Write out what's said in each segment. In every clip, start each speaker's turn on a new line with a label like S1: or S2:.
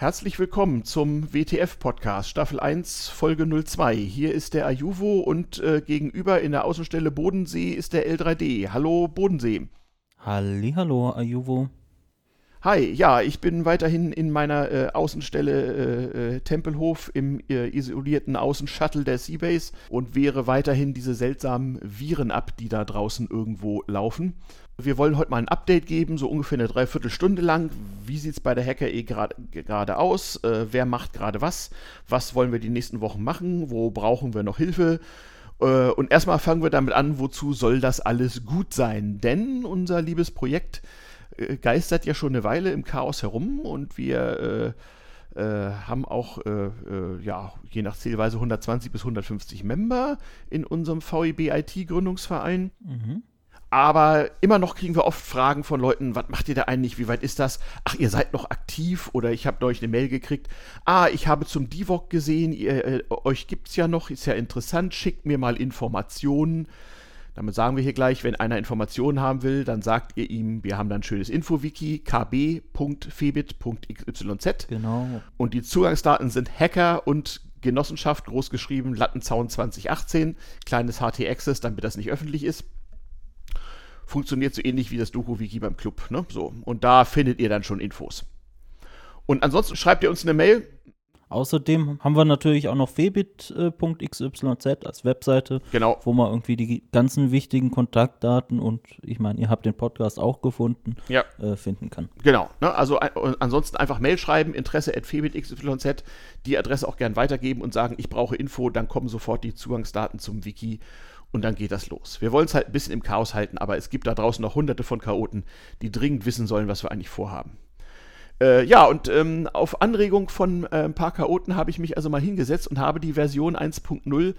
S1: Herzlich willkommen zum WTF-Podcast, Staffel 1, Folge 02. Hier ist der Ajuvo und äh, gegenüber in der Außenstelle Bodensee ist der L3D. Hallo Bodensee.
S2: Hallo Ajuvo.
S1: Hi, ja, ich bin weiterhin in meiner äh, Außenstelle äh, äh, Tempelhof im äh, isolierten Außenshuttle der Seabase und wehre weiterhin diese seltsamen Viren ab, die da draußen irgendwo laufen. Wir wollen heute mal ein Update geben, so ungefähr eine Dreiviertelstunde lang. Wie sieht es bei der Hacker E gerade aus? Äh, wer macht gerade was? Was wollen wir die nächsten Wochen machen? Wo brauchen wir noch Hilfe? Äh, und erstmal fangen wir damit an, wozu soll das alles gut sein? Denn unser liebes Projekt geistert ja schon eine Weile im Chaos herum und wir äh, äh, haben auch, äh, äh ja, je nach Zählweise 120 bis 150 Member in unserem VEB IT Gründungsverein. Mhm. Aber immer noch kriegen wir oft Fragen von Leuten, was macht ihr da eigentlich, wie weit ist das? Ach, ihr seid noch aktiv oder ich habe euch eine Mail gekriegt. Ah, ich habe zum Divok gesehen, ihr, äh, euch es ja noch, ist ja interessant, schickt mir mal Informationen. Damit sagen wir hier gleich, wenn einer Informationen haben will, dann sagt ihr ihm, wir haben da ein schönes Info-Wiki, kb.febit.xyz.
S2: Genau.
S1: Und die Zugangsdaten sind Hacker und Genossenschaft, großgeschrieben, Lattenzaun 2018, kleines HT-Access, damit das nicht öffentlich ist. Funktioniert so ähnlich wie das Doku-Wiki beim Club. Ne? So. Und da findet ihr dann schon Infos. Und ansonsten schreibt ihr uns eine Mail,
S2: Außerdem haben wir natürlich auch noch febit.xyz als Webseite,
S1: genau.
S2: wo man irgendwie die ganzen wichtigen Kontaktdaten und ich meine, ihr habt den Podcast auch gefunden,
S1: ja.
S2: äh, finden kann.
S1: Genau. Ne? Also äh, ansonsten einfach Mail schreiben, Interesse at febit.xyz, die Adresse auch gern weitergeben und sagen, ich brauche Info, dann kommen sofort die Zugangsdaten zum Wiki und dann geht das los. Wir wollen es halt ein bisschen im Chaos halten, aber es gibt da draußen noch hunderte von Chaoten, die dringend wissen sollen, was wir eigentlich vorhaben. Äh, ja, und ähm, auf Anregung von äh, ein paar Chaoten habe ich mich also mal hingesetzt und habe die Version 1.0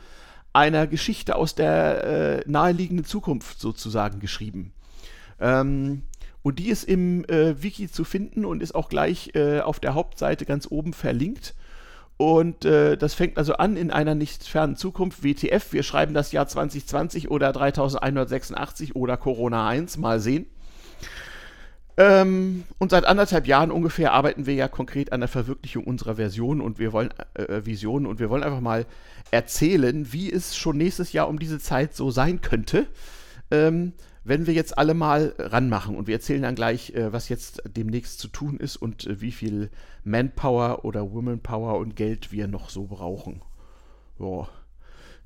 S1: einer Geschichte aus der äh, naheliegenden Zukunft sozusagen geschrieben. Ähm, und die ist im äh, Wiki zu finden und ist auch gleich äh, auf der Hauptseite ganz oben verlinkt. Und äh, das fängt also an in einer nicht fernen Zukunft. WTF, wir schreiben das Jahr 2020 oder 3186 oder Corona 1, mal sehen. Ähm, und seit anderthalb Jahren ungefähr arbeiten wir ja konkret an der Verwirklichung unserer Version und wir wollen äh, äh, Visionen und wir wollen einfach mal erzählen, wie es schon nächstes Jahr um diese Zeit so sein könnte, ähm, wenn wir jetzt alle mal ranmachen und wir erzählen dann gleich, äh, was jetzt demnächst zu tun ist und äh, wie viel Manpower oder Womanpower und Geld wir noch so brauchen. So,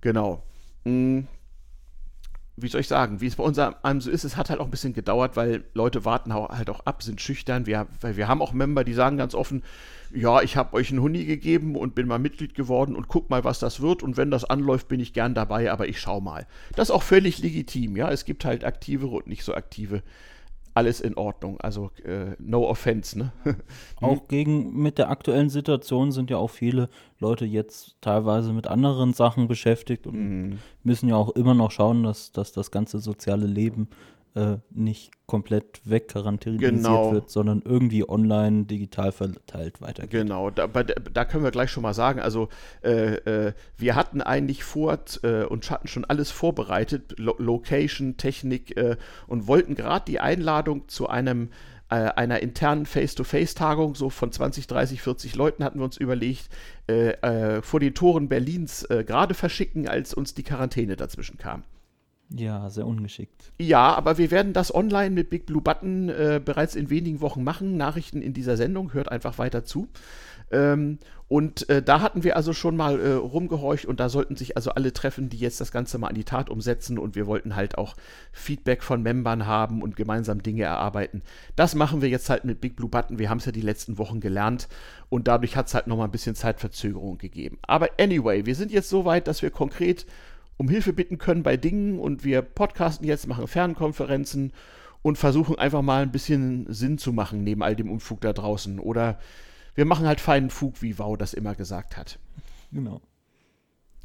S1: genau. Mhm wie soll ich sagen, wie es bei uns einem so ist, es hat halt auch ein bisschen gedauert, weil Leute warten halt auch ab, sind schüchtern. Wir, weil wir haben auch Member, die sagen ganz offen, ja, ich habe euch einen Huni gegeben und bin mal Mitglied geworden und guck mal, was das wird. Und wenn das anläuft, bin ich gern dabei, aber ich schau mal. Das ist auch völlig legitim, ja. Es gibt halt aktivere und nicht so aktive alles in Ordnung. Also äh, no offense, ne?
S2: auch gegen mit der aktuellen Situation sind ja auch viele Leute jetzt teilweise mit anderen Sachen beschäftigt und mm. müssen ja auch immer noch schauen, dass, dass das ganze soziale Leben äh, nicht komplett wegcharakterisiert
S1: genau.
S2: wird, sondern irgendwie online digital verteilt weitergeht.
S1: Genau, da, da können wir gleich schon mal sagen, also äh, äh, wir hatten eigentlich vor äh, und hatten schon alles vorbereitet, Lo Location, Technik äh, und wollten gerade die Einladung zu einem äh, einer internen Face-to-Face-Tagung, so von 20, 30, 40 Leuten hatten wir uns überlegt, vor den Toren Berlins gerade verschicken, als uns die Quarantäne dazwischen kam.
S2: Ja, sehr ungeschickt.
S1: Ja, aber wir werden das online mit Big Blue Button äh, bereits in wenigen Wochen machen. Nachrichten in dieser Sendung, hört einfach weiter zu. Ähm, und äh, da hatten wir also schon mal äh, rumgehorcht und da sollten sich also alle treffen, die jetzt das Ganze mal an die Tat umsetzen und wir wollten halt auch Feedback von Membern haben und gemeinsam Dinge erarbeiten. Das machen wir jetzt halt mit Big Blue Button. Wir haben es ja die letzten Wochen gelernt und dadurch hat es halt nochmal ein bisschen Zeitverzögerung gegeben. Aber anyway, wir sind jetzt so weit, dass wir konkret um Hilfe bitten können bei Dingen und wir podcasten jetzt, machen Fernkonferenzen und versuchen einfach mal ein bisschen Sinn zu machen neben all dem Unfug da draußen. Oder wir machen halt feinen Fug, wie Wow das immer gesagt hat.
S2: Genau.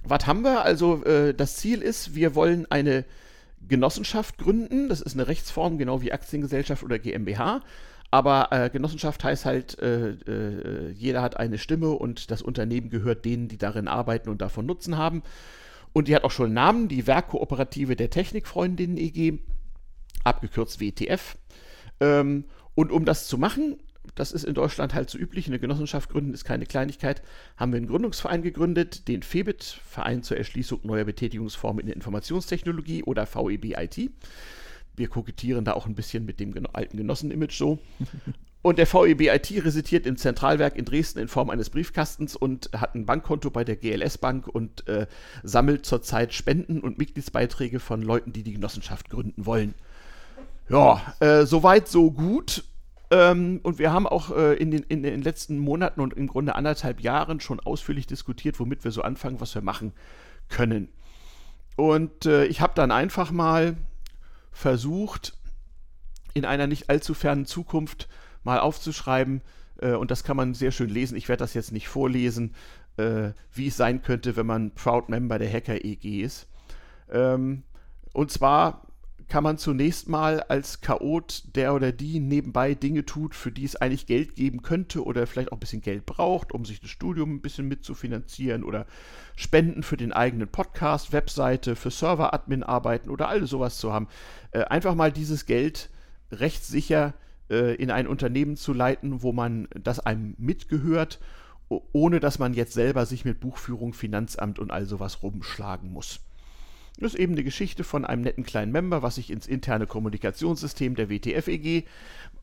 S1: Was haben wir? Also äh, das Ziel ist, wir wollen eine Genossenschaft gründen. Das ist eine Rechtsform, genau wie Aktiengesellschaft oder GmbH. Aber äh, Genossenschaft heißt halt, äh, äh, jeder hat eine Stimme und das Unternehmen gehört denen, die darin arbeiten und davon Nutzen haben. Und die hat auch schon einen Namen, die Werkkooperative der Technikfreundinnen EG, abgekürzt WTF. Ähm, und um das zu machen, das ist in Deutschland halt so üblich, eine Genossenschaft gründen ist keine Kleinigkeit, haben wir einen Gründungsverein gegründet, den FEBIT, Verein zur Erschließung neuer Betätigungsformen in der Informationstechnologie oder VEB-IT. Wir kokettieren da auch ein bisschen mit dem alten Genossen-Image so. Und der VEB-IT residiert im Zentralwerk in Dresden in Form eines Briefkastens und hat ein Bankkonto bei der GLS Bank und äh, sammelt zurzeit Spenden und Mitgliedsbeiträge von Leuten, die die Genossenschaft gründen wollen. Ja, äh, soweit so gut. Ähm, und wir haben auch äh, in, den, in den letzten Monaten und im Grunde anderthalb Jahren schon ausführlich diskutiert, womit wir so anfangen, was wir machen können. Und äh, ich habe dann einfach mal versucht, in einer nicht allzu fernen Zukunft mal aufzuschreiben, äh, und das kann man sehr schön lesen, ich werde das jetzt nicht vorlesen, äh, wie es sein könnte, wenn man Proud Member der Hacker EG ist. Ähm, und zwar kann man zunächst mal als Chaot, der oder die nebenbei Dinge tut, für die es eigentlich Geld geben könnte oder vielleicht auch ein bisschen Geld braucht, um sich das Studium ein bisschen mitzufinanzieren oder Spenden für den eigenen Podcast, Webseite, für Server-Admin arbeiten oder alles sowas zu haben. Äh, einfach mal dieses Geld rechtssicher äh, in ein Unternehmen zu leiten, wo man das einem mitgehört, ohne dass man jetzt selber sich mit Buchführung, Finanzamt und all sowas rumschlagen muss. Das ist eben eine Geschichte von einem netten kleinen Member, was sich ins interne Kommunikationssystem der WTF-EG,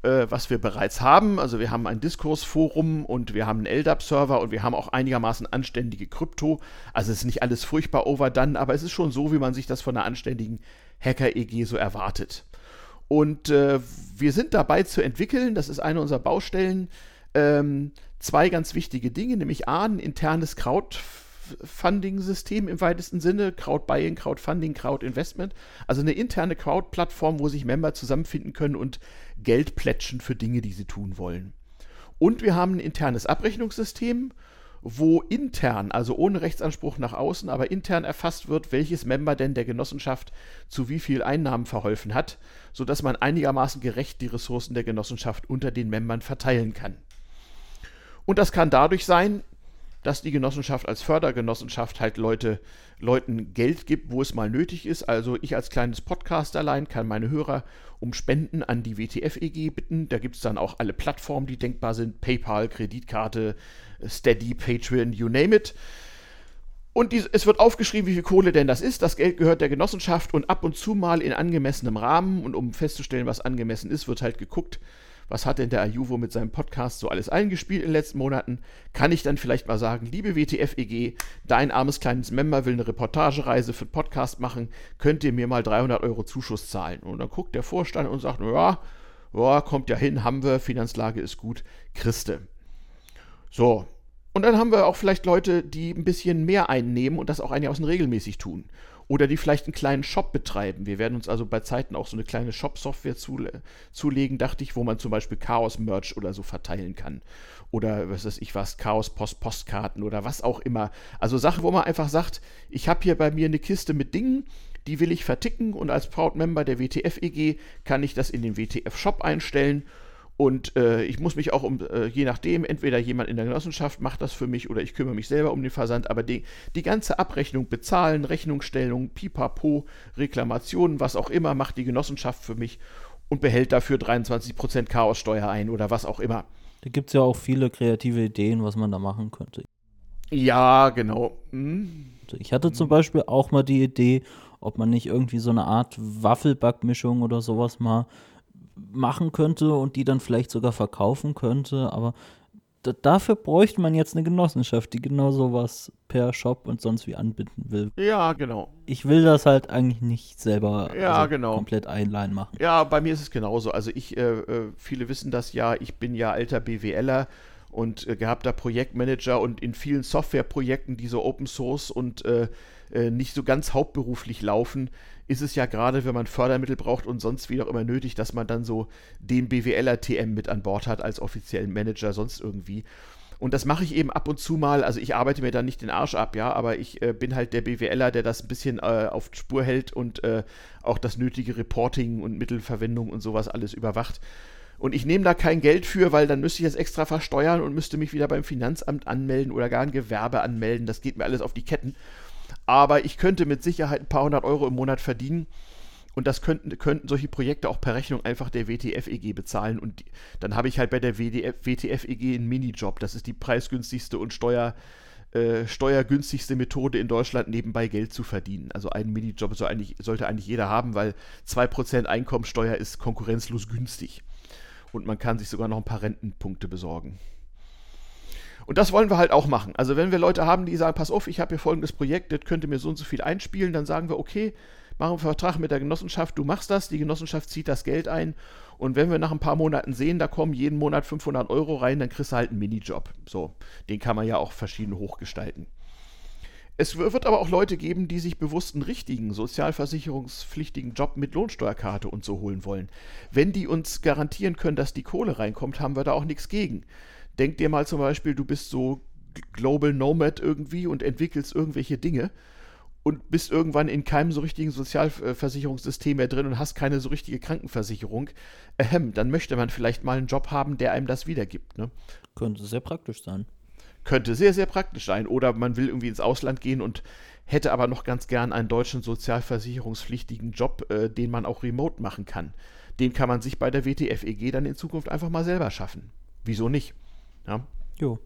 S1: äh, was wir bereits haben, also wir haben ein Diskursforum und wir haben einen LDAP-Server und wir haben auch einigermaßen anständige Krypto. Also es ist nicht alles furchtbar overdone, aber es ist schon so, wie man sich das von einer anständigen Hacker-EG so erwartet. Und äh, wir sind dabei zu entwickeln, das ist eine unserer Baustellen, ähm, zwei ganz wichtige Dinge, nämlich A, ein internes Crowd Crowdfunding-System im weitesten Sinne, Crowd-Buying, Crowdfunding, Crowd-Investment. Also eine interne Crowd-Plattform, wo sich Member zusammenfinden können und Geld plätschen für Dinge, die sie tun wollen. Und wir haben ein internes Abrechnungssystem, wo intern, also ohne Rechtsanspruch nach außen, aber intern erfasst wird, welches Member denn der Genossenschaft zu wie viel Einnahmen verholfen hat, sodass man einigermaßen gerecht die Ressourcen der Genossenschaft unter den Membern verteilen kann. Und das kann dadurch sein, dass die Genossenschaft als Fördergenossenschaft halt Leute, Leuten Geld gibt, wo es mal nötig ist. Also ich als kleines Podcast allein kann meine Hörer um Spenden an die WTF-EG bitten. Da gibt es dann auch alle Plattformen, die denkbar sind. PayPal, Kreditkarte, Steady, Patreon, you name it. Und dies, es wird aufgeschrieben, wie viel Kohle denn das ist. Das Geld gehört der Genossenschaft und ab und zu mal in angemessenem Rahmen. Und um festzustellen, was angemessen ist, wird halt geguckt, was hat denn der Ajuvo mit seinem Podcast so alles eingespielt in den letzten Monaten, kann ich dann vielleicht mal sagen, liebe WTF-EG, dein armes kleines Member will eine Reportagereise für den Podcast machen, könnt ihr mir mal 300 Euro Zuschuss zahlen? Und dann guckt der Vorstand und sagt, ja, ja, kommt ja hin, haben wir, Finanzlage ist gut, Christe. So, und dann haben wir auch vielleicht Leute, die ein bisschen mehr einnehmen und das auch einigermaßen regelmäßig tun oder die vielleicht einen kleinen Shop betreiben. Wir werden uns also bei Zeiten auch so eine kleine Shop-Software zule zulegen, dachte ich, wo man zum Beispiel Chaos-Merch oder so verteilen kann. Oder was weiß ich was, Chaos-Post-Postkarten oder was auch immer. Also Sachen, wo man einfach sagt, ich habe hier bei mir eine Kiste mit Dingen, die will ich verticken und als Proud-Member der WTF-EG kann ich das in den WTF-Shop einstellen und äh, ich muss mich auch um, äh, je nachdem, entweder jemand in der Genossenschaft macht das für mich oder ich kümmere mich selber um den Versand, aber die, die ganze Abrechnung, Bezahlen, Rechnungsstellung, Pipapo, Reklamationen, was auch immer, macht die Genossenschaft für mich und behält dafür 23% Chaossteuer ein oder was auch immer.
S2: Da gibt es ja auch viele kreative Ideen, was man da machen könnte.
S1: Ja, genau. Hm.
S2: Ich hatte zum Beispiel auch mal die Idee, ob man nicht irgendwie so eine Art Waffelbackmischung oder sowas mal machen könnte und die dann vielleicht sogar verkaufen könnte, aber dafür bräuchte man jetzt eine Genossenschaft, die genau sowas per Shop und sonst wie anbinden will.
S1: Ja, genau.
S2: Ich will das halt eigentlich nicht selber
S1: ja, also genau.
S2: komplett einleihen machen.
S1: Ja, bei mir ist es genauso. Also ich, äh, äh viele wissen das ja, ich bin ja alter BWLer und äh, gehabter Projektmanager und in vielen Softwareprojekten, die so Open Source und äh, äh nicht so ganz hauptberuflich laufen, ist es ja gerade, wenn man Fördermittel braucht und sonst wie auch immer nötig, dass man dann so den BWLer-TM mit an Bord hat als offiziellen Manager, sonst irgendwie. Und das mache ich eben ab und zu mal. Also ich arbeite mir da nicht den Arsch ab, ja, aber ich äh, bin halt der BWLer, der das ein bisschen äh, auf Spur hält und äh, auch das nötige Reporting und Mittelverwendung und sowas alles überwacht. Und ich nehme da kein Geld für, weil dann müsste ich es extra versteuern und müsste mich wieder beim Finanzamt anmelden oder gar ein Gewerbe anmelden. Das geht mir alles auf die Ketten aber ich könnte mit Sicherheit ein paar hundert Euro im Monat verdienen. Und das könnten, könnten solche Projekte auch per Rechnung einfach der WTF-EG bezahlen. Und dann habe ich halt bei der WTF-EG einen Minijob. Das ist die preisgünstigste und Steuer, äh, steuergünstigste Methode in Deutschland, nebenbei Geld zu verdienen. Also einen Minijob soll eigentlich, sollte eigentlich jeder haben, weil 2% Einkommensteuer ist konkurrenzlos günstig. Und man kann sich sogar noch ein paar Rentenpunkte besorgen. Und das wollen wir halt auch machen. Also wenn wir Leute haben, die sagen, pass auf, ich habe hier folgendes Projekt, das könnte mir so und so viel einspielen, dann sagen wir, okay, machen einen Vertrag mit der Genossenschaft, du machst das, die Genossenschaft zieht das Geld ein und wenn wir nach ein paar Monaten sehen, da kommen jeden Monat 500 Euro rein, dann kriegst du halt einen Minijob. So, den kann man ja auch verschieden hochgestalten. Es wird aber auch Leute geben, die sich bewusst einen richtigen sozialversicherungspflichtigen Job mit Lohnsteuerkarte und so holen wollen. Wenn die uns garantieren können, dass die Kohle reinkommt, haben wir da auch nichts gegen. Denk dir mal zum Beispiel, du bist so Global Nomad irgendwie und entwickelst irgendwelche Dinge und bist irgendwann in keinem so richtigen Sozialversicherungssystem mehr drin und hast keine so richtige Krankenversicherung. Ahem, dann möchte man vielleicht mal einen Job haben, der einem das wiedergibt. Ne?
S2: Könnte sehr praktisch sein.
S1: Könnte sehr, sehr praktisch sein. Oder man will irgendwie ins Ausland gehen und hätte aber noch ganz gern einen deutschen sozialversicherungspflichtigen Job, äh, den man auch remote machen kann. Den kann man sich bei der WTF-EG dann in Zukunft einfach mal selber schaffen. Wieso nicht? Ja.
S2: Jo.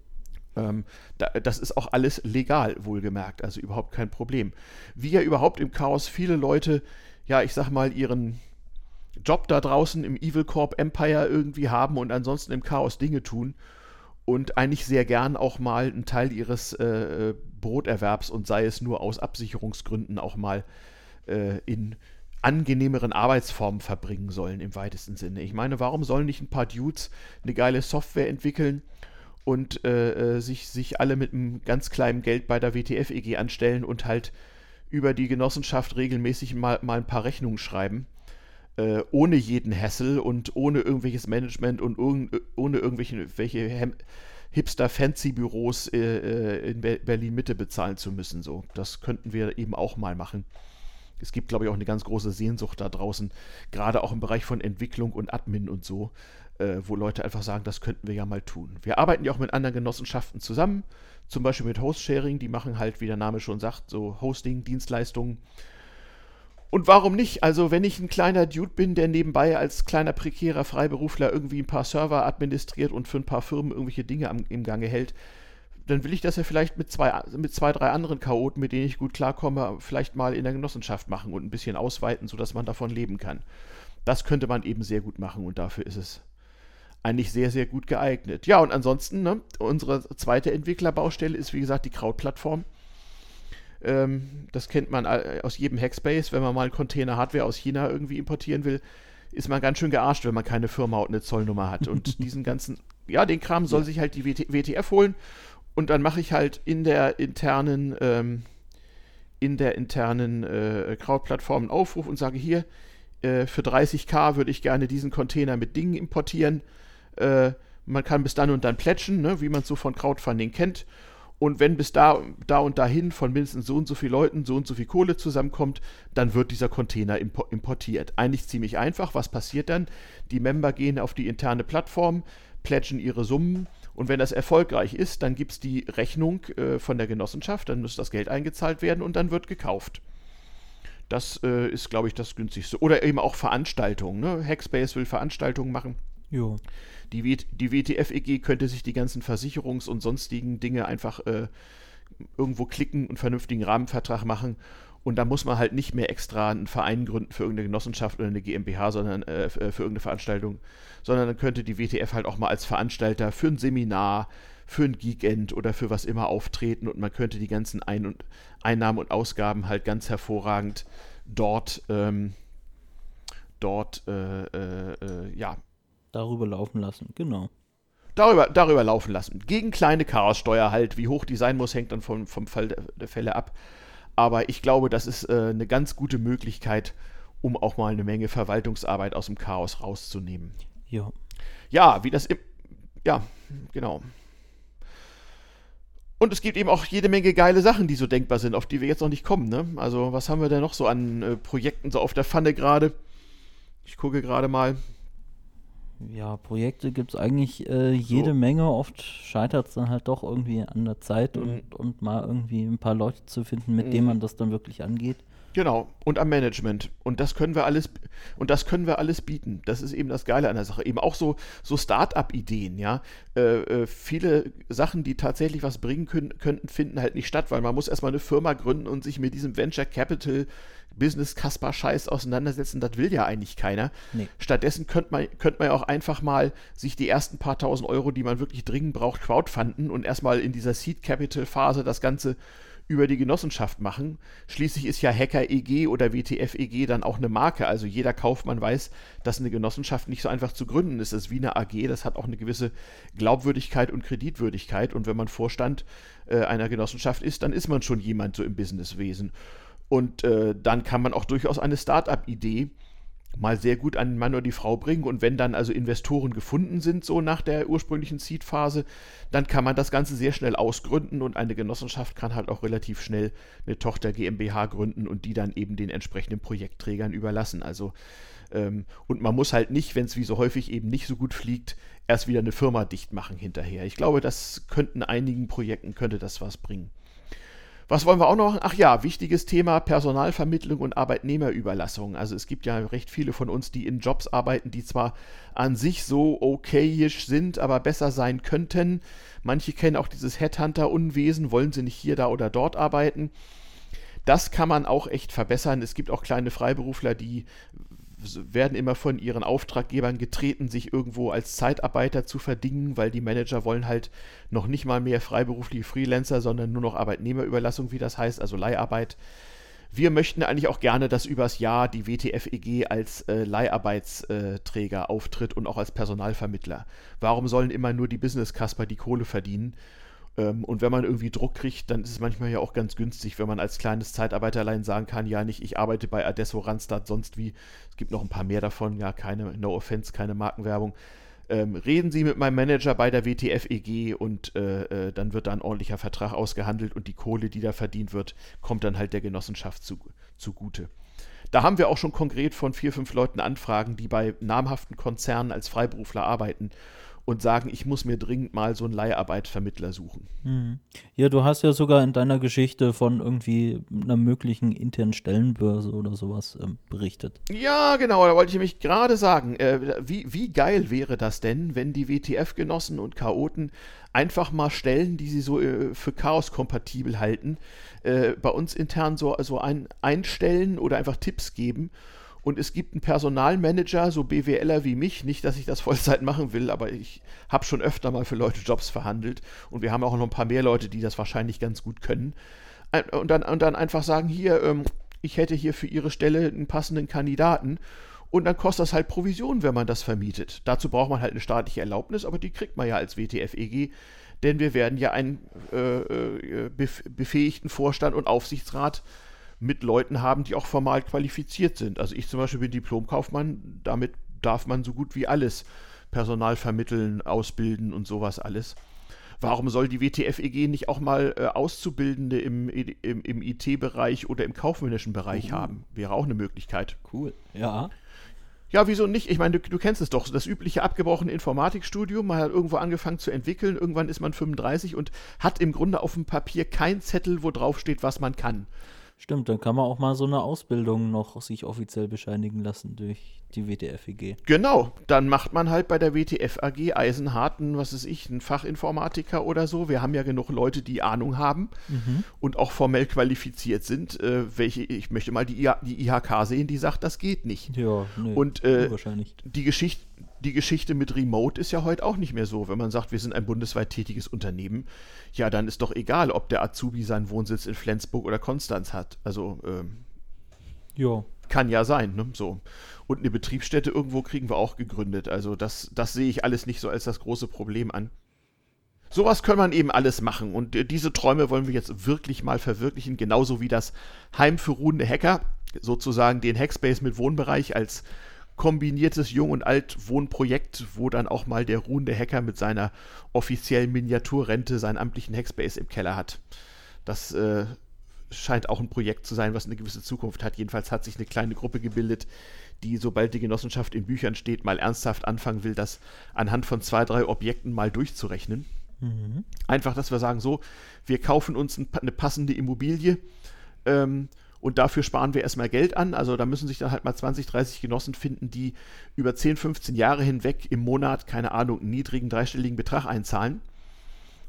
S1: Ähm, da, das ist auch alles legal, wohlgemerkt, also überhaupt kein Problem. Wie ja überhaupt im Chaos viele Leute, ja, ich sag mal, ihren Job da draußen im Evil Corp Empire irgendwie haben und ansonsten im Chaos Dinge tun und eigentlich sehr gern auch mal einen Teil ihres äh, Broterwerbs und sei es nur aus Absicherungsgründen auch mal äh, in angenehmeren Arbeitsformen verbringen sollen im weitesten Sinne. Ich meine, warum sollen nicht ein paar Dudes eine geile Software entwickeln und äh, äh sich, sich alle mit einem ganz kleinen Geld bei der WTF-EG anstellen und halt über die Genossenschaft regelmäßig mal, mal ein paar Rechnungen schreiben, äh, ohne jeden Hassel und ohne irgendwelches Management und irg ohne irgendwelche welche Hipster-Fancy-Büros äh, äh in Berlin-Mitte bezahlen zu müssen. So, das könnten wir eben auch mal machen. Es gibt, glaube ich, auch eine ganz große Sehnsucht da draußen, gerade auch im Bereich von Entwicklung und Admin und so, äh, wo Leute einfach sagen, das könnten wir ja mal tun. Wir arbeiten ja auch mit anderen Genossenschaften zusammen, zum Beispiel mit Host-Sharing, die machen halt, wie der Name schon sagt, so Hosting, Dienstleistungen. Und warum nicht? Also, wenn ich ein kleiner Dude bin, der nebenbei als kleiner prekärer Freiberufler irgendwie ein paar Server administriert und für ein paar Firmen irgendwelche Dinge am, im Gange hält, dann will ich das ja vielleicht mit zwei, mit zwei, drei anderen Chaoten, mit denen ich gut klarkomme, vielleicht mal in der Genossenschaft machen und ein bisschen ausweiten, sodass man davon leben kann. Das könnte man eben sehr gut machen und dafür ist es eigentlich sehr, sehr gut geeignet. Ja, und ansonsten, ne, unsere zweite Entwicklerbaustelle ist, wie gesagt, die Kraut-Plattform. Ähm, das kennt man aus jedem Hackspace. Wenn man mal einen Container Hardware aus China irgendwie importieren will, ist man ganz schön gearscht, wenn man keine Firma und eine Zollnummer hat. Und diesen ganzen, ja, den Kram soll ja. sich halt die WT WTF holen. Und dann mache ich halt in der internen, ähm, in der internen äh, Kraut-Plattform einen Aufruf und sage hier, äh, für 30k würde ich gerne diesen Container mit Dingen importieren äh, man kann bis dann und dann plätschen, ne, wie man es so von Crowdfunding kennt. Und wenn bis da, da und dahin von mindestens so und so vielen Leuten so und so viel Kohle zusammenkommt, dann wird dieser Container importiert. Eigentlich ziemlich einfach. Was passiert dann? Die Member gehen auf die interne Plattform, plätschen ihre Summen und wenn das erfolgreich ist, dann gibt es die Rechnung äh, von der Genossenschaft, dann muss das Geld eingezahlt werden und dann wird gekauft. Das äh, ist, glaube ich, das günstigste. Oder eben auch Veranstaltungen. Ne? Hackspace will Veranstaltungen machen.
S2: Jo.
S1: Die, die WTF-EG könnte sich die ganzen Versicherungs- und sonstigen Dinge einfach äh, irgendwo klicken und vernünftigen Rahmenvertrag machen. Und da muss man halt nicht mehr extra einen Verein gründen für irgendeine Genossenschaft oder eine GmbH, sondern äh, äh, für irgendeine Veranstaltung, sondern dann könnte die WTF halt auch mal als Veranstalter für ein Seminar, für ein Geekend oder für was immer auftreten und man könnte die ganzen ein und Einnahmen und Ausgaben halt ganz hervorragend dort, ähm, dort, äh, äh, äh ja,
S2: Darüber laufen lassen, genau.
S1: Darüber, darüber laufen lassen. Gegen kleine Chaossteuer halt. Wie hoch die sein muss, hängt dann vom, vom Fall der, der Fälle ab. Aber ich glaube, das ist äh, eine ganz gute Möglichkeit, um auch mal eine Menge Verwaltungsarbeit aus dem Chaos rauszunehmen.
S2: Ja.
S1: Ja, wie das im. Ja, genau. Und es gibt eben auch jede Menge geile Sachen, die so denkbar sind, auf die wir jetzt noch nicht kommen. Ne? Also, was haben wir denn noch so an äh, Projekten so auf der Pfanne gerade? Ich gucke gerade mal.
S2: Ja, Projekte gibt es eigentlich äh, jede so. Menge. Oft scheitert es dann halt doch irgendwie an der Zeit mhm. und, und mal irgendwie ein paar Leute zu finden, mit mhm. denen man das dann wirklich angeht.
S1: Genau, und am Management. Und das können wir alles, und das können wir alles bieten. Das ist eben das Geile an der Sache. Eben auch so, so Start-up-Ideen, ja. Äh, äh, viele Sachen, die tatsächlich was bringen können, könnten, finden halt nicht statt, weil man muss erstmal eine Firma gründen und sich mit diesem Venture Capital Business Kasper Scheiß auseinandersetzen. Das will ja eigentlich keiner. Nee. Stattdessen könnte man, könnte man ja auch einfach mal sich die ersten paar tausend Euro, die man wirklich dringend braucht, crowdfunden und erstmal in dieser Seed Capital Phase das Ganze über die Genossenschaft machen. Schließlich ist ja Hacker EG oder WTF EG dann auch eine Marke. Also jeder Kaufmann weiß, dass eine Genossenschaft nicht so einfach zu gründen ist. Das ist wie eine AG, das hat auch eine gewisse Glaubwürdigkeit und Kreditwürdigkeit. Und wenn man Vorstand äh, einer Genossenschaft ist, dann ist man schon jemand so im Businesswesen. Und äh, dann kann man auch durchaus eine Start-up-Idee mal sehr gut an den Mann oder die Frau bringen. Und wenn dann also Investoren gefunden sind, so nach der ursprünglichen Seed-Phase, dann kann man das Ganze sehr schnell ausgründen und eine Genossenschaft kann halt auch relativ schnell eine Tochter GmbH gründen und die dann eben den entsprechenden Projektträgern überlassen. Also ähm, und man muss halt nicht, wenn es wie so häufig eben nicht so gut fliegt, erst wieder eine Firma dicht machen hinterher. Ich glaube, das könnten einigen Projekten könnte das was bringen. Was wollen wir auch noch? Ach ja, wichtiges Thema Personalvermittlung und Arbeitnehmerüberlassung. Also es gibt ja recht viele von uns, die in Jobs arbeiten, die zwar an sich so okayisch sind, aber besser sein könnten. Manche kennen auch dieses Headhunter-Unwesen, wollen sie nicht hier, da oder dort arbeiten. Das kann man auch echt verbessern. Es gibt auch kleine Freiberufler, die werden immer von ihren Auftraggebern getreten, sich irgendwo als Zeitarbeiter zu verdingen, weil die Manager wollen halt noch nicht mal mehr freiberufliche Freelancer, sondern nur noch Arbeitnehmerüberlassung, wie das heißt, also Leiharbeit. Wir möchten eigentlich auch gerne, dass übers Jahr die WTFEG als äh, Leiharbeitsträger auftritt und auch als Personalvermittler. Warum sollen immer nur die Business-Casper die Kohle verdienen? Ähm, und wenn man irgendwie Druck kriegt, dann ist es manchmal ja auch ganz günstig, wenn man als kleines Zeitarbeiterlein sagen kann, ja nicht, ich arbeite bei Adesso, Randstad, sonst wie. Es gibt noch ein paar mehr davon, ja, keine, no offense, keine Markenwerbung. Ähm, reden Sie mit meinem Manager bei der WTF-EG und äh, äh, dann wird da ein ordentlicher Vertrag ausgehandelt und die Kohle, die da verdient wird, kommt dann halt der Genossenschaft zu, zugute. Da haben wir auch schon konkret von vier, fünf Leuten Anfragen, die bei namhaften Konzernen als Freiberufler arbeiten und sagen, ich muss mir dringend mal so einen Leiharbeitvermittler suchen.
S2: Mhm. Ja, du hast ja sogar in deiner Geschichte von irgendwie einer möglichen internen Stellenbörse oder sowas ähm, berichtet.
S1: Ja, genau, da wollte ich nämlich gerade sagen, äh, wie, wie geil wäre das denn, wenn die WTF-Genossen und Chaoten einfach mal Stellen, die sie so äh, für Chaos kompatibel halten, äh, bei uns intern so, so ein, einstellen oder einfach Tipps geben und es gibt einen Personalmanager, so BWLer wie mich, nicht, dass ich das Vollzeit machen will, aber ich habe schon öfter mal für Leute Jobs verhandelt und wir haben auch noch ein paar mehr Leute, die das wahrscheinlich ganz gut können. Und dann, und dann einfach sagen, hier, ähm, ich hätte hier für Ihre Stelle einen passenden Kandidaten und dann kostet das halt Provision, wenn man das vermietet. Dazu braucht man halt eine staatliche Erlaubnis, aber die kriegt man ja als WTF-EG, denn wir werden ja einen äh, äh befähigten Vorstand und Aufsichtsrat äh, mit Leuten haben, die auch formal qualifiziert sind. Also ich zum Beispiel bin Diplomkaufmann, damit darf man so gut wie alles Personal vermitteln, ausbilden und sowas alles. Warum soll die WTF-EG nicht auch mal äh, Auszubildende im, im, im IT-Bereich oder im kaufmännischen Bereich uh. haben? Wäre auch eine Möglichkeit.
S2: Cool, ja.
S1: Ja, wieso nicht? Ich meine, du, du, kennst es doch, das übliche abgebrochene Informatikstudium. Man hat irgendwo angefangen zu entwickeln, irgendwann ist man 35 und hat im Grunde auf dem Papier kein Zettel, wo drauf steht, was man kann.
S2: Stimmt, dann kann man auch mal so eine Ausbildung noch sich offiziell bescheinigen lassen durch die WTF-EG.
S1: Genau, dann macht man halt bei der WTF AG Eisenharten, was ist ich, ein Fachinformatiker oder so. Wir haben ja genug Leute, die Ahnung haben mhm. und auch formell qualifiziert sind. Äh, welche, ich möchte mal die, die IHK sehen, die sagt, das geht nicht.
S2: Ja,
S1: nee, und äh, wahrscheinlich. Die Geschichte die Geschichte mit Remote ist ja heute auch nicht mehr so. Wenn man sagt, wir sind ein bundesweit tätiges Unternehmen, ja, dann ist doch egal, ob der Azubi seinen Wohnsitz in Flensburg oder Konstanz hat. Also, ähm, ja. Kann ja sein, ne? So. Und eine Betriebsstätte irgendwo kriegen wir auch gegründet. Also, das, das sehe ich alles nicht so als das große Problem an. Sowas kann man eben alles machen. Und äh, diese Träume wollen wir jetzt wirklich mal verwirklichen. Genauso wie das Heim für ruhende Hacker, sozusagen den Hackspace mit Wohnbereich als kombiniertes Jung- und Alt-Wohnprojekt, wo dann auch mal der ruhende Hacker mit seiner offiziellen Miniaturrente seinen amtlichen Hackspace im Keller hat. Das äh, scheint auch ein Projekt zu sein, was eine gewisse Zukunft hat. Jedenfalls hat sich eine kleine Gruppe gebildet, die, sobald die Genossenschaft in Büchern steht, mal ernsthaft anfangen will, das anhand von zwei, drei Objekten mal durchzurechnen. Mhm. Einfach, dass wir sagen, so, wir kaufen uns ein, eine passende Immobilie ähm, Und dafür sparen wir erstmal Geld an. Also da müssen sich dann halt mal 20, 30 Genossen finden, die über 10, 15 Jahre hinweg im Monat, keine Ahnung, einen niedrigen dreistelligen Betrag einzahlen.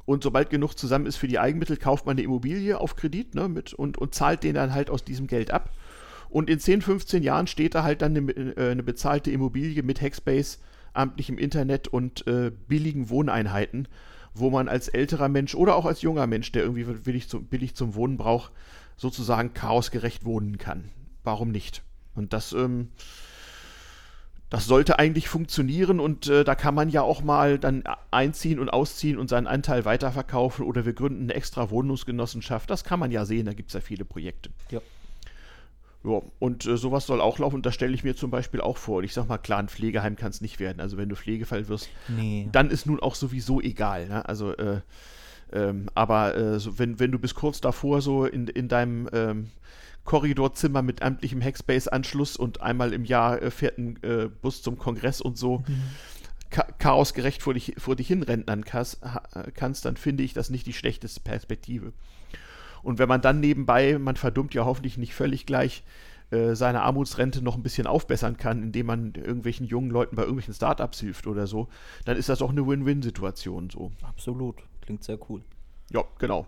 S1: Und sobald genug zusammen ist für die Eigenmittel, kauft man eine Immobilie auf Kredit ne, mit, und, und zahlt den dann halt aus diesem Geld ab. Und in 10, 15 Jahren steht da halt dann eine, äh, eine bezahlte Immobilie mit Hackspace, amtlichem Internet und äh, billigen Wohneinheiten, wo man als älterer Mensch oder auch als junger Mensch, der irgendwie billig zum, billig zum Wohnen braucht, sozusagen chaosgerecht wohnen kann. Warum nicht? Und das, ähm, das sollte eigentlich funktionieren und äh, da kann man ja auch mal dann einziehen und ausziehen und seinen Anteil weiterverkaufen oder wir gründen eine extra Wohnungsgenossenschaft. Das kann man ja sehen, da gibt es ja viele Projekte.
S2: Ja.
S1: Ja, und äh, sowas soll auch laufen. Und das stelle ich mir zum Beispiel auch vor. Und ich sag mal, klar, ein Pflegeheim kann es nicht werden. Also wenn du Pflegefall wirst,
S2: Nee.
S1: dann ist nun auch sowieso egal. Ne? Also, äh, ähm, aber äh, so, wenn, wenn du bis kurz davor so in, in deinem ähm, Korridorzimmer mit amtlichem Hackspace-Anschluss und einmal im Jahr äh, fährt ein äh, Bus zum Kongress und so cha chaosgerecht vor dich, vor dich hinrentnern ha- kannst, dann finde ich das nicht die schlechteste Perspektive. Und wenn man dann nebenbei, man verdummt ja hoffentlich nicht völlig gleich, äh, seine Armutsrente noch ein bisschen aufbessern kann, indem man irgendwelchen jungen Leuten bei irgendwelchen Startups hilft oder so, dann ist das auch eine Win-Win-Situation so.
S2: Absolut. Klingt sehr cool.
S1: Ja, genau.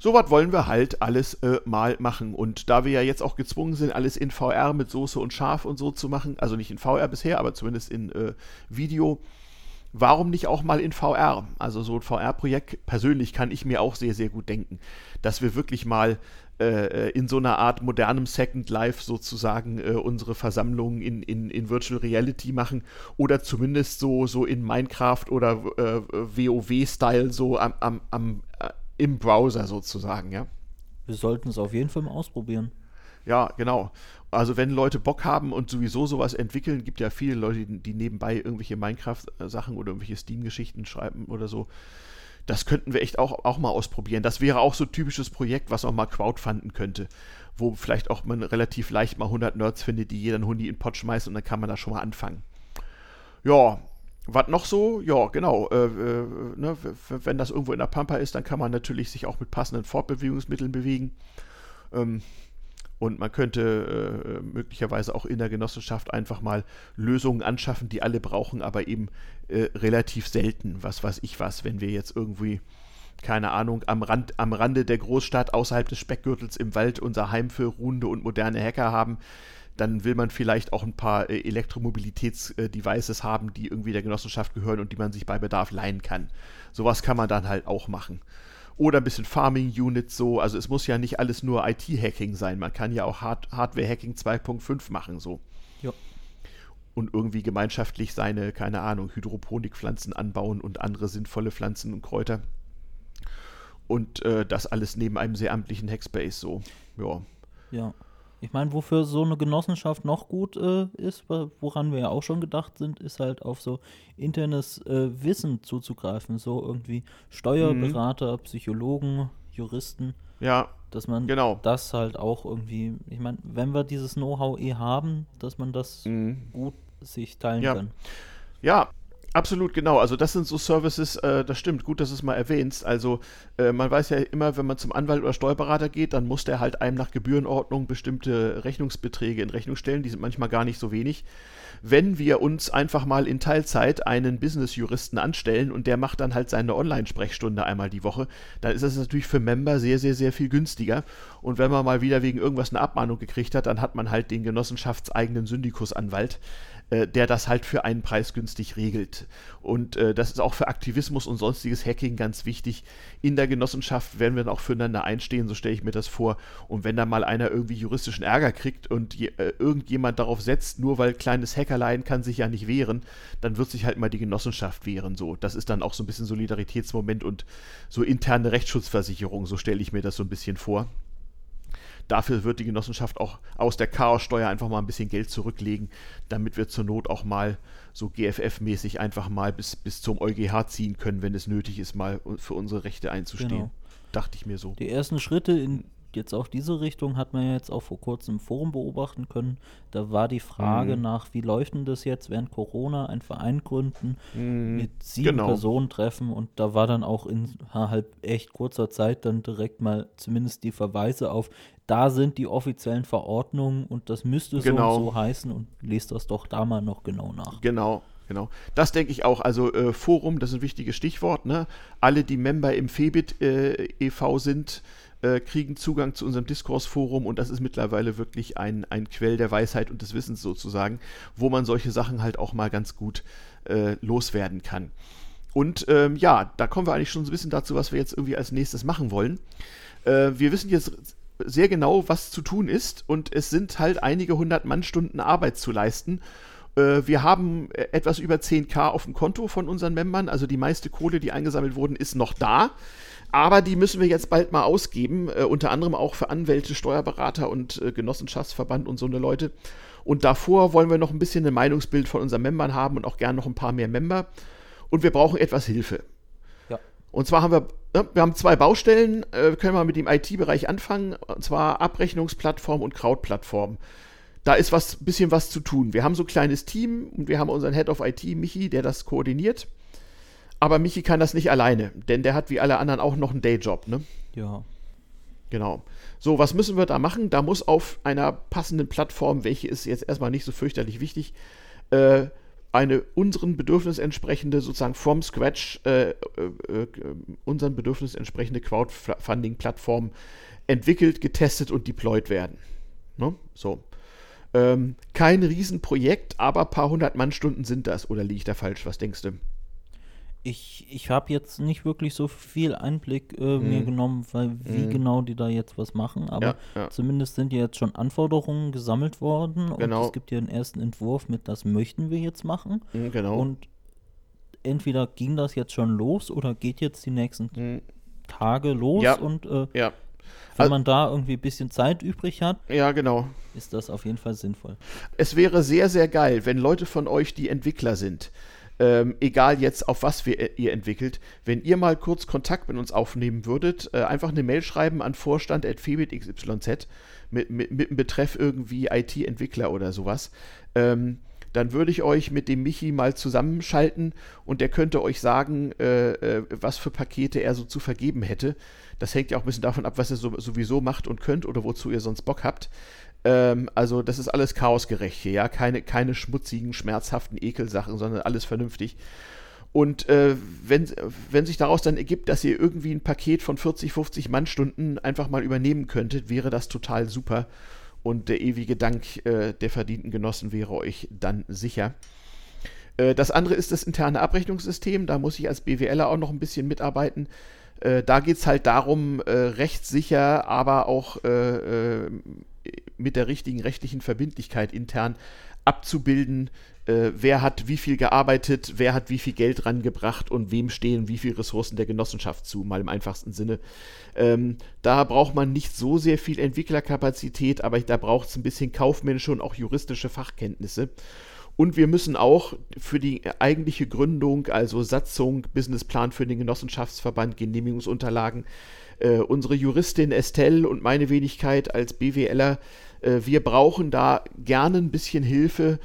S1: Sowas wollen wir halt alles äh, mal machen. Und da wir ja jetzt auch gezwungen sind, alles in VR mit Soße und Schaf und so zu machen, also nicht in VR bisher, aber zumindest in äh, Video, warum nicht auch mal in VR? Also so ein VR-Projekt, persönlich kann ich mir auch sehr, sehr gut denken, dass wir wirklich mal äh, in so einer Art modernem Second Life sozusagen äh, unsere Versammlungen in, in, in Virtual Reality machen oder zumindest so, so in Minecraft oder äh, WoW-Style so am, am, am, äh, im Browser sozusagen, ja.
S2: Wir sollten es auf jeden Fall mal ausprobieren.
S1: Ja, genau. Also wenn Leute Bock haben und sowieso sowas entwickeln, gibt ja viele Leute, die, die nebenbei irgendwelche Minecraft-Sachen oder irgendwelche Steam-Geschichten schreiben oder so. Das könnten wir echt auch, auch mal ausprobieren. Das wäre auch so ein typisches Projekt, was man mal crowdfunden könnte, wo vielleicht auch man relativ leicht mal 100 Nerds findet, die jeder einen Hundi in den Pott schmeißt und dann kann man da schon mal anfangen. Ja, was noch so? Ja, genau. Äh, äh, ne, wenn das irgendwo in der Pampa ist, dann kann man natürlich sich auch mit passenden Fortbewegungsmitteln bewegen. Ähm, und man könnte äh, möglicherweise auch in der Genossenschaft einfach mal Lösungen anschaffen, die alle brauchen, aber eben äh, relativ selten. Was weiß ich was, wenn wir jetzt irgendwie, keine Ahnung, am, Rand, am Rande der Großstadt außerhalb des Speckgürtels im Wald unser Heim für ruhende und moderne Hacker haben, dann will man vielleicht auch ein paar äh, Elektromobilitäts-Devices haben, die irgendwie der Genossenschaft gehören und die man sich bei Bedarf leihen kann. Sowas kann man dann halt auch machen. Oder ein bisschen Farming-Units so. Also es muss ja nicht alles nur IT-Hacking sein. Man kann ja auch Hard Hardware-Hacking 2.5 machen so.
S2: Ja.
S1: Und irgendwie gemeinschaftlich seine, keine Ahnung, Hydroponikpflanzen anbauen und andere sinnvolle Pflanzen und Kräuter. Und äh, das alles neben einem sehr amtlichen Hackspace so. Ja.
S2: Ja. Ich meine, wofür so eine Genossenschaft noch gut äh, ist, woran wir ja auch schon gedacht sind, ist halt auf so internes äh, Wissen zuzugreifen. So irgendwie Steuerberater, Psychologen, Juristen,
S1: Ja,
S2: dass man
S1: genau.
S2: das halt auch irgendwie, ich meine, wenn wir dieses Know-how eh haben, dass man das
S1: Mhm.
S2: gut sich teilen
S1: Ja.
S2: kann.
S1: Ja, absolut genau. Also das sind so Services, äh, das stimmt, gut, dass du es mal erwähnst. Also äh, man weiß ja immer, wenn man zum Anwalt oder Steuerberater geht, dann muss der halt einem nach Gebührenordnung bestimmte Rechnungsbeträge in Rechnung stellen. Die sind manchmal gar nicht so wenig. Wenn wir uns einfach mal in Teilzeit einen Business-Juristen anstellen und der macht dann halt seine Online-Sprechstunde einmal die Woche, dann ist das natürlich für Member sehr, sehr, sehr viel günstiger. Und wenn man mal wieder wegen irgendwas eine Abmahnung gekriegt hat, dann hat man halt den genossenschaftseigenen Syndikusanwalt, äh, der das halt für einen Preis günstig regelt. Und äh, das ist auch für Aktivismus und sonstiges Hacking ganz wichtig. In der Genossenschaft werden wir dann auch füreinander einstehen, so stelle ich mir das vor. Und wenn da mal einer irgendwie juristischen Ärger kriegt und je, äh, irgendjemand darauf setzt, nur weil kleines Hackerlein kann sich ja nicht wehren, dann wird sich halt mal die Genossenschaft wehren. So, das ist dann auch so ein bisschen Solidaritätsmoment und so interne Rechtsschutzversicherung, so stelle ich mir das so ein bisschen vor. Dafür wird die Genossenschaft auch aus der Chaossteuer einfach mal ein bisschen Geld zurücklegen, damit wir zur Not auch mal so GFF-mäßig einfach mal bis, bis zum EuGH ziehen können, wenn es nötig ist, mal für unsere Rechte einzustehen.
S2: Genau.
S1: Dachte ich mir so.
S2: Die ersten Schritte in jetzt auch diese Richtung hat man ja jetzt auch vor kurzem im Forum beobachten können. Da war die Frage mhm. nach, wie läuft denn das jetzt während Corona, ein Verein gründen, mhm. mit sieben genau. Personen treffen und da war dann auch in halt echt kurzer Zeit dann direkt mal zumindest die Verweise auf, da sind die offiziellen Verordnungen und das müsste genau. so und so heißen und lest das doch da mal noch genau nach.
S1: Genau, Genau. Das denke ich auch. Also äh, Forum, das ist ein wichtiges Stichwort. Ne? Alle, die Member im Febit äh, e.V. sind, äh, kriegen Zugang zu unserem Diskursforum und das ist mittlerweile wirklich ein, ein Quell der Weisheit und des Wissens sozusagen, wo man solche Sachen halt auch mal ganz gut äh, loswerden kann. Und ähm, ja, da kommen wir eigentlich schon so ein bisschen dazu, was wir jetzt irgendwie als nächstes machen wollen. Äh, wir wissen jetzt sehr genau, was zu tun ist und es sind halt einige hundert Mannstunden Arbeit zu leisten äh, wir haben äh, etwas über 10k auf dem Konto von unseren Membern. Also die meiste Kohle, die eingesammelt wurden, ist noch da. Aber die müssen wir jetzt bald mal ausgeben. Äh, unter anderem auch für Anwälte, Steuerberater und äh, Genossenschaftsverband und so eine Leute. Und davor wollen wir noch ein bisschen ein Meinungsbild von unseren Membern haben und auch gern noch ein paar mehr Member. Und wir brauchen etwas Hilfe. Und zwar haben wir, wir haben zwei Baustellen, äh, können wir mit dem IT-Bereich anfangen, und zwar Abrechnungsplattform und Krautplattform da ist was bisschen was zu tun. Wir haben so ein kleines Team und wir haben unseren Head of IT, Michi, der das koordiniert. Aber Michi kann das nicht alleine, denn der hat wie alle anderen auch noch einen Dayjob, ne?
S2: Ja.
S1: Genau. So, was müssen wir da machen? Da muss auf einer passenden Plattform, welche ist jetzt erstmal nicht so fürchterlich wichtig, äh, eine unseren Bedürfnis entsprechende, sozusagen from scratch, äh, äh, äh unseren Bedürfnis entsprechende Crowdfunding-Plattform entwickelt, getestet und deployed werden. Ne? So. Ähm, kein Riesenprojekt, aber ein paar hundert Mannstunden sind das. Oder liege ich da falsch? Was denkst du?
S2: Ich, ich habe jetzt nicht wirklich so viel Einblick äh, mm. mir genommen, weil wie mm. genau die da jetzt was machen, aber ja, ja. zumindest sind ja jetzt schon Anforderungen gesammelt worden genau. und es gibt ja einen ersten Entwurf mit, das möchten wir jetzt machen.
S1: Mm, genau.
S2: Und entweder ging das jetzt schon los oder geht jetzt die nächsten mhm. Tage los
S1: ja.
S2: und äh,
S1: ja.
S2: Wenn also, man da irgendwie ein bisschen Zeit übrig hat,
S1: ja, genau.
S2: ist das auf jeden Fall sinnvoll.
S1: Es wäre sehr, sehr geil, wenn Leute von euch, die Entwickler sind, ähm, egal jetzt auf was wir, äh, ihr entwickelt, wenn ihr mal kurz Kontakt mit uns aufnehmen würdet, äh, einfach eine Mail schreiben an vorstand.febitxyz mit, mit, mit dem Betreff irgendwie IT-Entwickler oder sowas. Ähm, dann würde ich euch mit dem Michi mal zusammenschalten und der könnte euch sagen, äh, äh, was für Pakete er so zu vergeben hätte. Das hängt ja auch ein bisschen davon ab, was ihr so, sowieso macht und könnt oder wozu ihr sonst Bock habt. Ähm, also das ist alles chaosgerecht hier, ja. Keine, keine schmutzigen, schmerzhaften Ekelsachen, sondern alles vernünftig. Und äh, wenn, wenn sich daraus dann ergibt, dass ihr irgendwie ein Paket von 40, 50 Mannstunden einfach mal übernehmen könntet, wäre das total super. Und der ewige Dank äh, der verdienten Genossen wäre euch dann sicher. Äh, das andere ist das interne Abrechnungssystem. Da muss ich als BWLer auch noch ein bisschen mitarbeiten. Äh, da geht es halt darum, äh, rechtssicher, aber auch äh, mit der richtigen rechtlichen Verbindlichkeit intern abzubilden, äh, wer hat wie viel gearbeitet, wer hat wie viel Geld rangebracht und wem stehen wie viele Ressourcen der Genossenschaft zu, mal im einfachsten Sinne. Ähm, da braucht man nicht so sehr viel Entwicklerkapazität, aber da braucht es ein bisschen kaufmännische und auch juristische Fachkenntnisse. Und wir müssen auch für die eigentliche Gründung, also Satzung, Businessplan für den Genossenschaftsverband, Genehmigungsunterlagen, äh, unsere Juristin Estelle und meine Wenigkeit als BWLer, äh, wir brauchen da gerne ein bisschen Hilfe.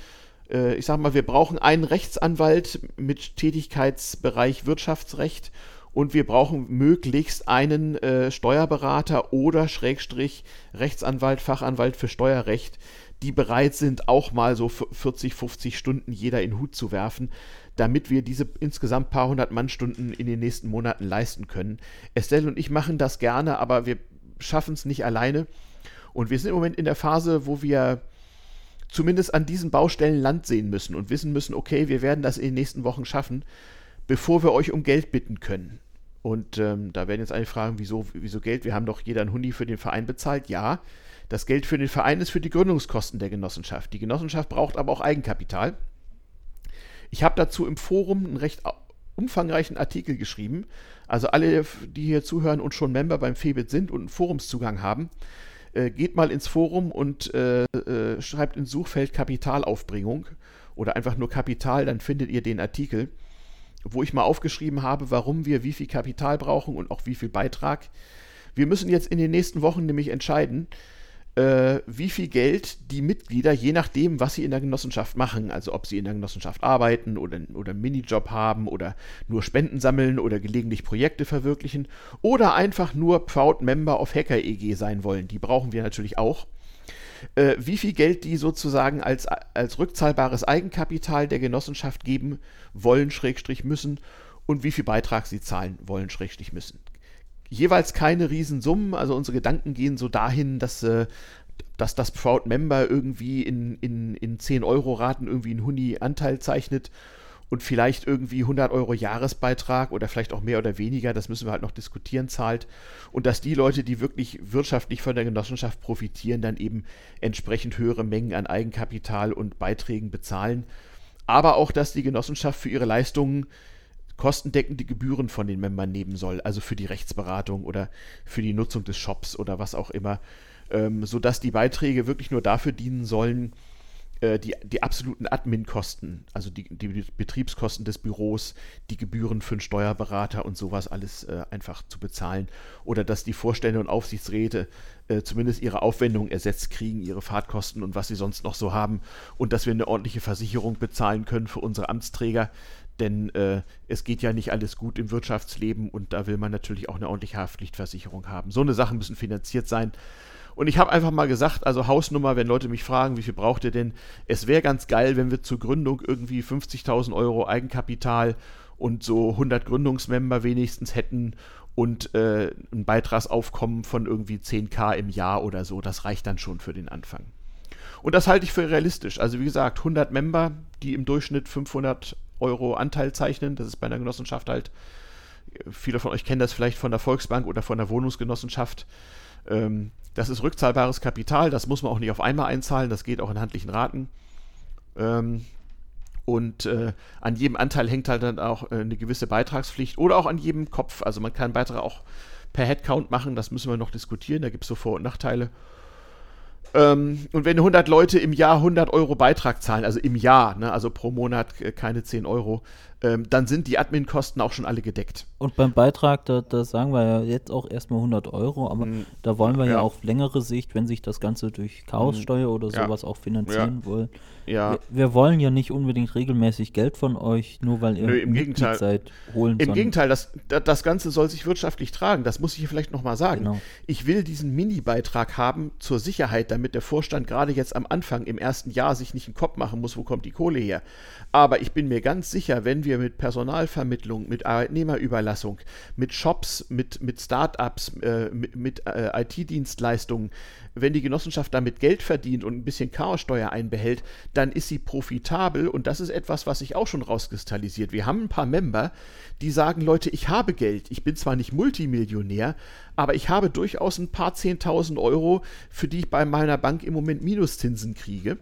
S1: Äh, ich sag mal, wir brauchen einen Rechtsanwalt mit Tätigkeitsbereich Wirtschaftsrecht und wir brauchen möglichst einen äh, Steuerberater oder Schrägstrich Rechtsanwalt, Fachanwalt für Steuerrecht, die bereit sind, auch mal so 40, 50 Stunden jeder in den Hut zu werfen, damit wir diese insgesamt paar hundert Mannstunden in den nächsten Monaten leisten können. Estelle und ich machen das gerne, aber wir schaffen es nicht alleine. Und wir sind im Moment in der Phase, wo wir zumindest an diesen Baustellen Land sehen müssen und wissen müssen, okay, wir werden das in den nächsten Wochen schaffen, bevor wir euch um Geld bitten können. Und ähm, da werden jetzt einige fragen, wieso, wieso Geld? Wir haben doch jeder ein Hundi für den Verein bezahlt. Ja, das Geld für den Verein ist für die Gründungskosten der Genossenschaft. Die Genossenschaft braucht aber auch Eigenkapital. Ich habe dazu im Forum einen recht umfangreichen Artikel geschrieben. Also alle, die hier zuhören und schon Member beim FEBIT sind und einen Forumszugang haben, äh, geht mal ins Forum und äh, äh, schreibt ins Suchfeld Kapitalaufbringung oder einfach nur Kapital, dann findet ihr den Artikel, wo ich mal aufgeschrieben habe, warum wir wie viel Kapital brauchen und auch wie viel Beitrag. Wir müssen jetzt in den nächsten Wochen nämlich entscheiden, äh, wie viel Geld die Mitglieder, je nachdem, was sie in der Genossenschaft machen, also ob sie in der Genossenschaft arbeiten oder, oder einen Minijob haben oder nur Spenden sammeln oder gelegentlich Projekte verwirklichen oder einfach nur Proud Member of Hacker EG sein wollen. Die brauchen wir natürlich auch. Äh, wie viel Geld die sozusagen als, als rückzahlbares Eigenkapital der Genossenschaft geben wollen, Schrägstrich müssen und wie viel Beitrag sie zahlen wollen, Schrägstrich müssen jeweils keine Riesensummen. Also unsere Gedanken gehen so dahin, dass, äh, dass das Proud Member irgendwie in, in, in 10-Euro-Raten irgendwie einen Huni-Anteil zeichnet und vielleicht irgendwie 100 Euro Jahresbeitrag oder vielleicht auch mehr oder weniger, das müssen wir halt noch diskutieren, zahlt. Und dass die Leute, die wirklich wirtschaftlich von der Genossenschaft profitieren, dann eben entsprechend höhere Mengen an Eigenkapital und Beiträgen bezahlen. Aber auch, dass die Genossenschaft für ihre Leistungen kostendeckende Gebühren von den Membern nehmen soll, also für die Rechtsberatung oder für die Nutzung des Shops oder was auch immer, ähm, sodass die Beiträge wirklich nur dafür dienen sollen, äh, die, die absoluten Admin-Kosten, also die, die, Betriebskosten des Büros, die Gebühren für einen Steuerberater und sowas alles äh, einfach zu bezahlen. Oder dass die Vorstände und Aufsichtsräte äh, zumindest ihre Aufwendungen ersetzt kriegen, ihre Fahrtkosten und was sie sonst noch so haben. Und dass wir eine ordentliche Versicherung bezahlen können für unsere Amtsträger, denn äh, es geht ja nicht alles gut im Wirtschaftsleben und da will man natürlich auch eine ordentliche Haftpflichtversicherung haben. So eine Sachen müssen finanziert sein. Und ich habe einfach mal gesagt, also Hausnummer, wenn Leute mich fragen, wie viel braucht ihr denn? Es wäre ganz geil, wenn wir zur Gründung irgendwie 50.000 Euro Eigenkapital und so 100 Gründungsmember wenigstens hätten und äh, ein Beitragsaufkommen von irgendwie 10k im Jahr oder so. Das reicht dann schon für den Anfang. Und das halte ich für realistisch. Also wie gesagt, 100 Member, die im Durchschnitt 500 Euro Anteil zeichnen. Das ist bei einer Genossenschaft halt, viele von euch kennen das vielleicht von der Volksbank oder von der Wohnungsgenossenschaft. Ähm, das ist rückzahlbares Kapital, das muss man auch nicht auf einmal einzahlen, das geht auch in handlichen Raten. Ähm, und äh, an jedem Anteil hängt halt dann auch äh, eine gewisse Beitragspflicht oder auch an jedem Kopf. Also man kann Beitrag auch per Headcount machen, das müssen wir noch diskutieren, da gibt es so Vor- und Nachteile. Ähm, und wenn 100 Leute im Jahr 100 Euro Beitrag zahlen, also im Jahr, ne, also pro Monat äh, keine 10 Euro, ähm, dann sind die Admin-Kosten auch schon alle gedeckt.
S2: Und beim Beitrag, da, da sagen wir ja jetzt auch erstmal 100 Euro, aber mhm. da wollen wir ja. ja. auf längere Sicht, wenn sich das Ganze durch Chaossteuer mhm. oder sowas ja. auch finanzieren ja. wollen. Ja. Wir, wir, wollen ja nicht unbedingt regelmäßig Geld von euch, nur weil ihr
S1: Nö, im Gegenteil. seid, holen. Im Gegenteil, das, das Ganze soll sich wirtschaftlich tragen. Das muss ich hier vielleicht nochmal sagen. Genau. Ich will diesen Mini-Beitrag haben zur Sicherheit, damit der Vorstand gerade jetzt am Anfang im ersten Jahr sich nicht einen Kopf machen muss, wo kommt die Kohle her. Aber ich bin mir ganz sicher, wenn wir wir mit Personalvermittlung, mit Arbeitnehmerüberlassung, mit Shops, mit, mit Start-ups, äh, mit, mit äh, IT-Dienstleistungen, wenn die Genossenschaft damit Geld verdient und ein bisschen Chaossteuer einbehält, dann ist sie profitabel und das ist etwas, was sich auch schon rauskristallisiert. Wir haben ein paar Member, die sagen, Leute, ich habe Geld, ich bin zwar nicht Multimillionär, aber ich habe durchaus ein paar Zehntausend Euro, für die ich bei meiner Bank im Moment Minuszinsen kriege.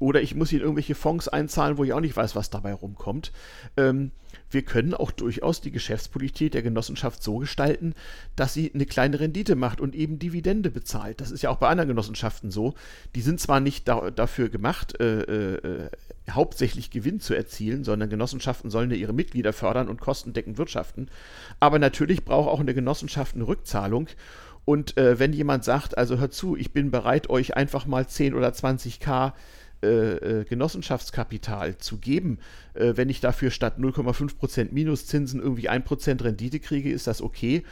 S1: Oder ich muss in irgendwelche Fonds einzahlen, wo ich auch nicht weiß, was dabei rumkommt. Ähm, wir können auch durchaus die Geschäftspolitik der Genossenschaft so gestalten, dass sie eine kleine Rendite macht und eben Dividende bezahlt. Das ist ja auch bei anderen Genossenschaften so. Die sind zwar nicht da, dafür gemacht, äh, äh, hauptsächlich Gewinn zu erzielen, sondern Genossenschaften sollen ja ihre Mitglieder fördern und kostendeckend wirtschaften. Aber natürlich braucht auch eine Genossenschaft eine Rückzahlung. Und äh, wenn jemand sagt, also hört zu, ich bin bereit, euch einfach mal 10 oder 20 K äh, äh, Genossenschaftskapital zu geben, äh, wenn ich dafür statt 0,5% Minuszinsen irgendwie 1% Rendite kriege, ist das okay.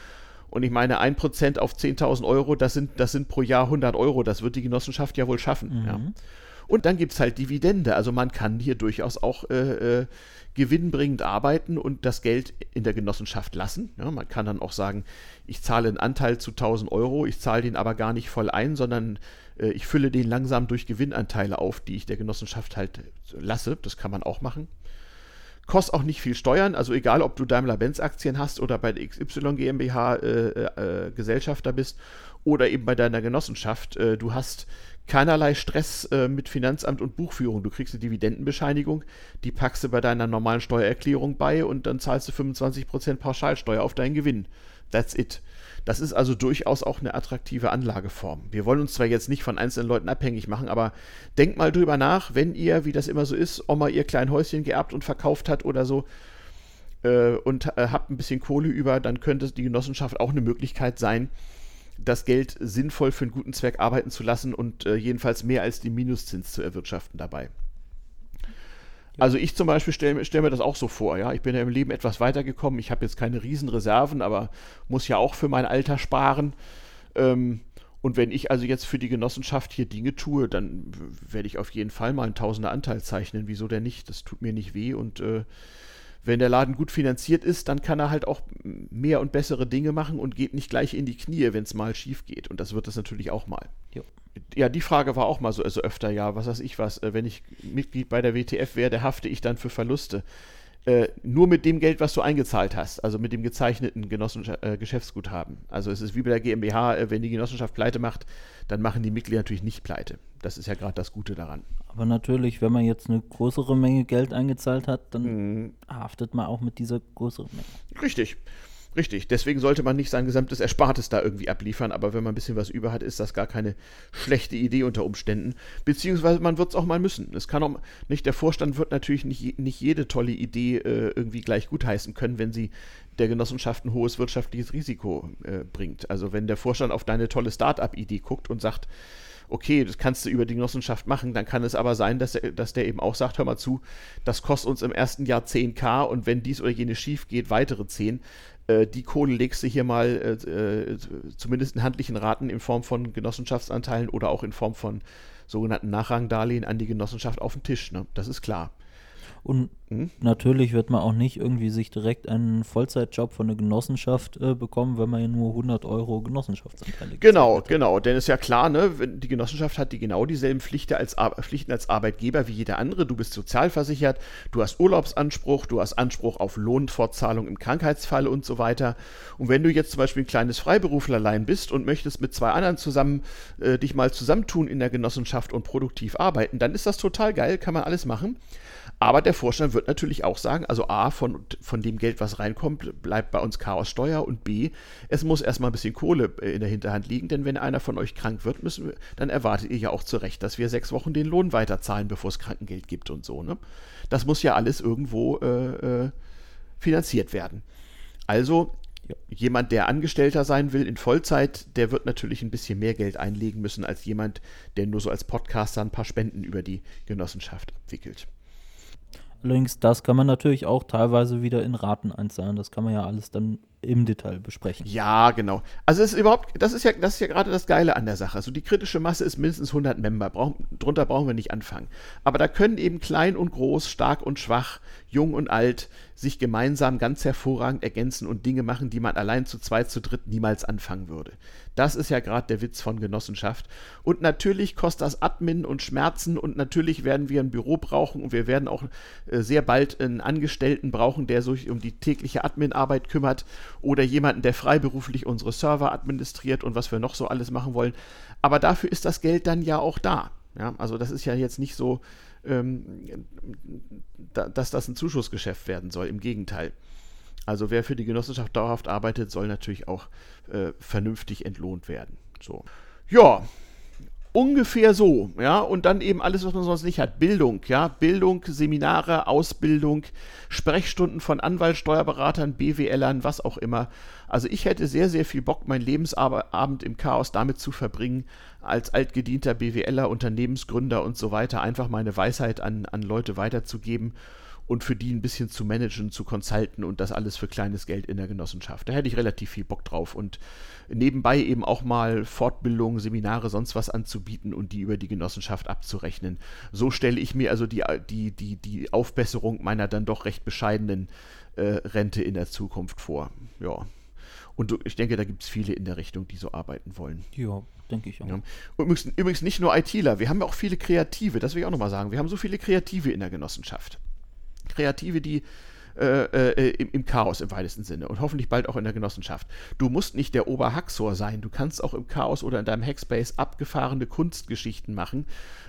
S1: Und ich meine, 1% auf 10.000 Euro, das sind, das sind pro Jahr 100 Euro. Das wird die Genossenschaft ja wohl schaffen. Mhm. Ja. Und dann gibt es halt Dividende. Also man kann hier durchaus auch äh, äh, gewinnbringend arbeiten und das Geld in der Genossenschaft lassen. Ja, man kann dann auch sagen, ich zahle einen Anteil zu 1000 Euro, ich zahle den aber gar nicht voll ein, sondern äh, ich fülle den langsam durch Gewinnanteile auf, die ich der Genossenschaft halt lasse. Das kann man auch machen. Kostet auch nicht viel Steuern, also egal, ob du Daimler-Benz-Aktien hast oder bei der XY GmbH äh, äh, Gesellschafter bist oder eben bei deiner Genossenschaft. Äh, du hast keinerlei Stress äh, mit Finanzamt und Buchführung. Du kriegst eine Dividendenbescheinigung, die packst du bei deiner normalen Steuererklärung bei und dann zahlst du 25% Pauschalsteuer auf deinen Gewinn. That's it. Das ist also durchaus auch eine attraktive Anlageform. Wir wollen uns zwar jetzt nicht von einzelnen Leuten abhängig machen, aber denkt mal drüber nach, wenn ihr, wie das immer so ist, Oma ihr klein Häuschen geerbt und verkauft hat oder so äh, und äh, habt ein bisschen Kohle über, dann könnte die Genossenschaft auch eine Möglichkeit sein, das Geld sinnvoll für einen guten Zweck arbeiten zu lassen und äh, jedenfalls mehr als den Minuszins zu erwirtschaften dabei. Also ich zum Beispiel stelle stell mir das auch so vor, ja. Ich bin ja im Leben etwas weitergekommen. Ich habe jetzt keine Riesenreserven, aber muss ja auch für mein Alter sparen. Ähm, und wenn ich also jetzt für die Genossenschaft hier Dinge tue, dann werde ich auf jeden Fall mal einen Tausender Anteil zeichnen. Wieso denn nicht? Das tut mir nicht weh. Und äh, wenn der Laden gut finanziert ist, dann kann er halt auch mehr und bessere Dinge machen und geht nicht gleich in die Knie, wenn es mal schief geht. Und das wird es natürlich auch mal. Jo. Ja, die Frage war auch mal so also öfter, ja, was weiß ich was, äh, wenn ich Mitglied bei der WTF werde, hafte ich dann für Verluste. Äh, nur mit dem Geld, was du eingezahlt hast, also mit dem gezeichneten Genossenschaft, äh, Geschäftsguthaben. Also es ist wie bei der GmbH, äh, wenn die Genossenschaft pleite macht, dann machen die Mitglieder natürlich nicht pleite. Das ist ja gerade das Gute daran.
S2: Aber natürlich, wenn man jetzt eine größere Menge Geld eingezahlt hat, dann mhm. haftet man auch mit dieser größeren Menge.
S1: Richtig. Richtig, deswegen sollte man nicht sein gesamtes Erspartes da irgendwie abliefern, aber wenn man ein bisschen was über hat, ist das gar keine schlechte Idee unter Umständen. Beziehungsweise man wird es auch mal müssen. Es kann auch nicht, der Vorstand wird natürlich nicht, nicht jede tolle Idee äh, irgendwie gleich gutheißen können, wenn sie der Genossenschaft ein hohes wirtschaftliches Risiko äh, bringt. Also wenn der Vorstand auf deine tolle Start-up-Idee guckt und sagt, okay, das kannst du über die Genossenschaft machen, dann kann es aber sein, dass, er, dass der eben auch sagt, hör mal zu, das kostet uns im ersten Jahr 10k und wenn dies oder jene schief geht, weitere 10. Äh, die Kohle legst du hier mal äh, äh, zumindest in handlichen Raten in Form von Genossenschaftsanteilen oder auch in Form von sogenannten Nachrangdarlehen an die Genossenschaft auf den Tisch. Ne? Das ist klar.
S2: Und hm? natürlich wird man auch nicht irgendwie sich direkt einen Vollzeitjob von der Genossenschaft äh, bekommen, wenn man ja nur 100 Euro Genossenschaftsanteile
S1: Genau, genau. Denn ist ja klar, ne, die Genossenschaft hat die genau dieselben Pflichten als, Pflichten als Arbeitgeber wie jeder andere. Du bist sozialversichert, du hast Urlaubsanspruch, du hast Anspruch auf Lohnfortzahlung im Krankheitsfall und so weiter. Und wenn du jetzt zum Beispiel ein kleines Freiberuflerlein bist und möchtest mit zwei anderen zusammen äh, dich mal zusammentun in der Genossenschaft und produktiv arbeiten, dann ist das total geil, kann man alles machen. Aber der Vorstand wird natürlich auch sagen, also A, von, von dem Geld, was reinkommt, bleibt bei uns Chaossteuer und B, es muss erstmal ein bisschen Kohle äh, in der Hinterhand liegen, denn wenn einer von euch krank wird, müssen wir, dann erwartet ihr ja auch zu Recht, dass wir sechs Wochen den Lohn weiterzahlen, bevor es Krankengeld gibt und so. Ne? Das muss ja alles irgendwo äh, äh, finanziert werden. Also jemand, der Angestellter sein will in Vollzeit, der wird natürlich ein bisschen mehr Geld einlegen müssen als jemand, der nur so als Podcaster ein paar Spenden über die Genossenschaft abwickelt.
S2: Allerdings, das kann man natürlich auch teilweise wieder in Raten einzahlen. Das kann man ja alles dann im Detail besprechen.
S1: Ja, genau. Also es ist überhaupt, das ist ja, das ist ja gerade das Geile an der Sache. Also die kritische Masse ist mindestens 100 Member. Brauch, drunter brauchen wir nicht anfangen. Aber da können eben klein und groß, stark und schwach, jung und alt sich gemeinsam ganz hervorragend ergänzen und Dinge machen, die man allein zu zweit, zu dritt niemals anfangen würde. Das ist ja gerade der Witz von Genossenschaft. Und natürlich kostet das Admin und Schmerzen und natürlich werden wir ein Büro brauchen und wir werden auch äh, sehr bald einen Angestellten brauchen, der sich um die tägliche Adminarbeit kümmert oder jemanden, der freiberuflich unsere Server administriert und was wir noch so alles machen wollen. Aber dafür ist das Geld dann ja auch da. Ja, also das ist ja jetzt nicht so, ähm, da, dass das ein Zuschussgeschäft werden soll. Im Gegenteil. Also wer für die Genossenschaft dauerhaft arbeitet, soll natürlich auch äh, vernünftig entlohnt werden. So. Ja, ungefähr so, ja, und dann eben alles, was man sonst nicht hat. Bildung, ja, Bildung, Seminare, Ausbildung, Sprechstunden von Anwaltssteuerberatern, BWLern, was auch immer. Also ich hätte sehr, sehr viel Bock, meinen Lebensabend im Chaos damit zu verbringen, als altgedienter BWLer, Unternehmensgründer und so weiter, einfach meine Weisheit an, an Leute weiterzugeben und für die ein bisschen zu managen, zu consulten und das alles für kleines Geld in der Genossenschaft. Da hätte ich relativ viel Bock drauf und nebenbei eben auch mal Fortbildungen, Seminare, sonst was anzubieten und die über die Genossenschaft abzurechnen. So stelle ich mir also die, die, die, die Aufbesserung meiner dann doch recht bescheidenen äh, Rente in der Zukunft vor. Ja. Und ich denke, da gibt es viele in der Richtung, die so arbeiten wollen.
S2: Ja, denke ich auch. Ja.
S1: Übrigens, übrigens, nicht nur ITler, wir haben ja auch viele Kreative, das will ich auch nochmal sagen. Wir haben so viele Kreative in der Genossenschaft. Kreative, die äh, äh, im, im, Chaos im weitesten Sinne und hoffentlich bald auch in der Genossenschaft. Du musst nicht der Oberhaxor sein, du kannst auch im Chaos oder in deinem Hackspace abgefahrene Kunstgeschichten machen,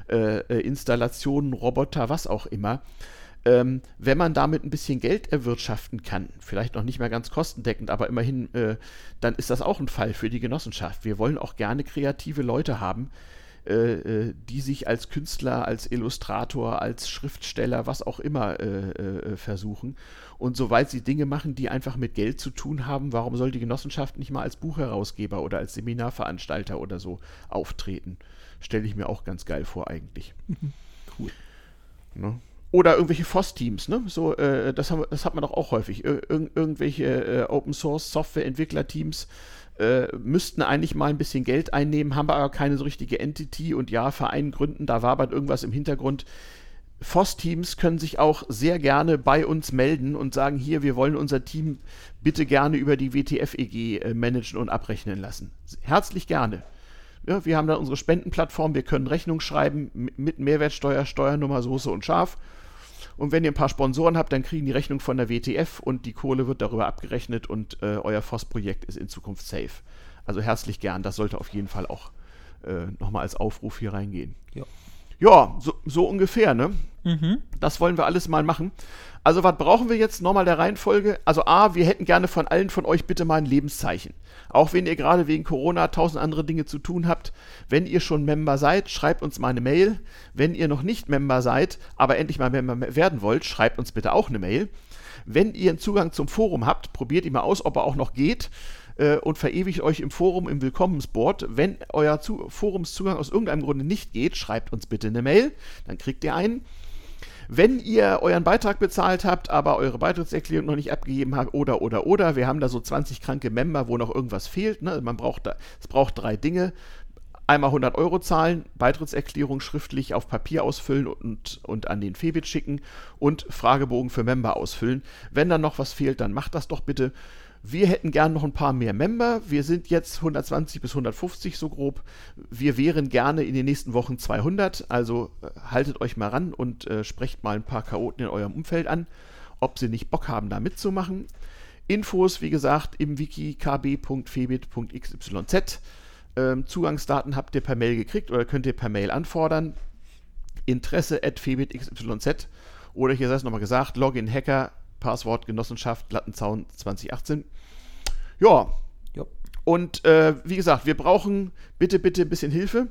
S1: äh, äh, Installationen, Roboter, was auch immer. Ähm, wenn man damit ein bisschen Geld erwirtschaften kann, vielleicht noch nicht mehr ganz kostendeckend, aber immerhin, äh, dann ist das auch ein Fall für die Genossenschaft. Wir wollen auch gerne kreative Leute haben, äh, äh, die sich als Künstler, als Illustrator, als Schriftsteller, was auch immer äh, äh, versuchen. Und soweit sie Dinge machen, die einfach mit Geld zu tun haben, warum soll die Genossenschaft nicht mal als Buchherausgeber oder als Seminarveranstalter oder so auftreten? Stelle ich mir auch ganz geil vor eigentlich. cool. Ne? Oder irgendwelche FOSS-Teams, ne? So, äh, das, haben, das hat man doch auch häufig. Ir irgendwelche äh, Open Source Software-Entwickler-Teams äh, müssten eigentlich mal ein bisschen Geld einnehmen, haben aber keine so richtige Entity und ja, Verein gründen, da war aber irgendwas im Hintergrund. FOSS-Teams können sich auch sehr gerne bei uns melden und sagen, hier, wir wollen unser Team bitte gerne über die WTF-EG äh, managen und abrechnen lassen. Herzlich gerne. Ja, wir haben da unsere Spendenplattform, wir können Rechnung schreiben mit Mehrwertsteuer, Steuernummer, Soße und Schaf. Und wenn ihr ein paar Sponsoren habt, dann kriegen die Rechnung von der WTF und die Kohle wird darüber abgerechnet und äh, euer FOS-Projekt ist in Zukunft safe. Also herzlich gern, das sollte auf jeden Fall auch äh, nochmal als Aufruf hier reingehen. Ja, ja so, so ungefähr, ne? Mhm. Das wollen wir alles mal machen. Also, was brauchen wir jetzt nochmal der Reihenfolge? Also, A, wir hätten gerne von allen von euch bitte mal ein Lebenszeichen. Auch wenn ihr gerade wegen Corona tausend andere Dinge zu tun habt. Wenn ihr schon Member seid, schreibt uns mal eine Mail. Wenn ihr noch nicht Member seid, aber endlich mal Member werden wollt, schreibt uns bitte auch eine Mail. Wenn ihr einen Zugang zum Forum habt, probiert ihn mal aus, ob er auch noch geht äh, und verewigt euch im Forum im Willkommensboard. Wenn euer Zu Forumszugang aus irgendeinem Grunde nicht geht, schreibt uns bitte eine Mail, dann kriegt ihr einen. Wenn ihr euren Beitrag bezahlt habt, aber eure Beitrittserklärung noch nicht abgegeben habt, oder, oder, oder, wir haben da so 20 kranke Member, wo noch irgendwas fehlt. Ne? Man braucht da, es braucht drei Dinge. Einmal 100 Euro zahlen, Beitrittserklärung schriftlich auf Papier ausfüllen und, und an den Febit schicken und Fragebogen für Member ausfüllen. Wenn dann noch was fehlt, dann macht das doch bitte. Wir hätten gern noch ein paar mehr Member. Wir sind jetzt 120 bis 150 so grob. Wir wären gerne in den nächsten Wochen 200. Also äh, haltet euch mal ran und äh, sprecht mal ein paar Chaoten in eurem Umfeld an, ob sie nicht Bock haben, da mitzumachen. Infos, wie gesagt, im Wiki kb.febit.xyz. Ähm, Zugangsdaten habt ihr per Mail gekriegt oder könnt ihr per Mail anfordern. Interesse at febit.xyz. Oder hier sei es nochmal gesagt, Login Hacker Passwort Genossenschaft Lattenzaun 2018. Ja. ja. Und äh, wie gesagt, wir brauchen bitte, bitte ein bisschen Hilfe.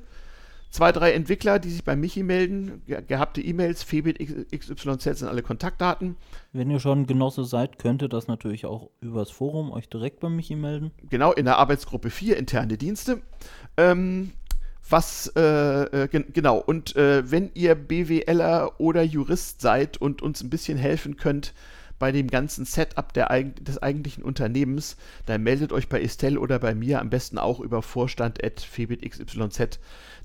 S1: Zwei, drei Entwickler, die sich bei Michi melden. Ge gehabte E-Mails, Febit XYZ sind alle Kontaktdaten.
S2: Wenn ihr schon Genosse seid, könnt ihr das natürlich auch übers Forum euch direkt bei Michi melden.
S1: Genau, in der Arbeitsgruppe 4, interne Dienste. Ähm, was, äh, äh, genau, und äh, wenn ihr BWLer oder Jurist seid und uns ein bisschen helfen könnt, bei dem ganzen Setup der, des eigentlichen Unternehmens, dann meldet euch bei Estelle oder bei mir am besten auch über vorstand.febitxyz,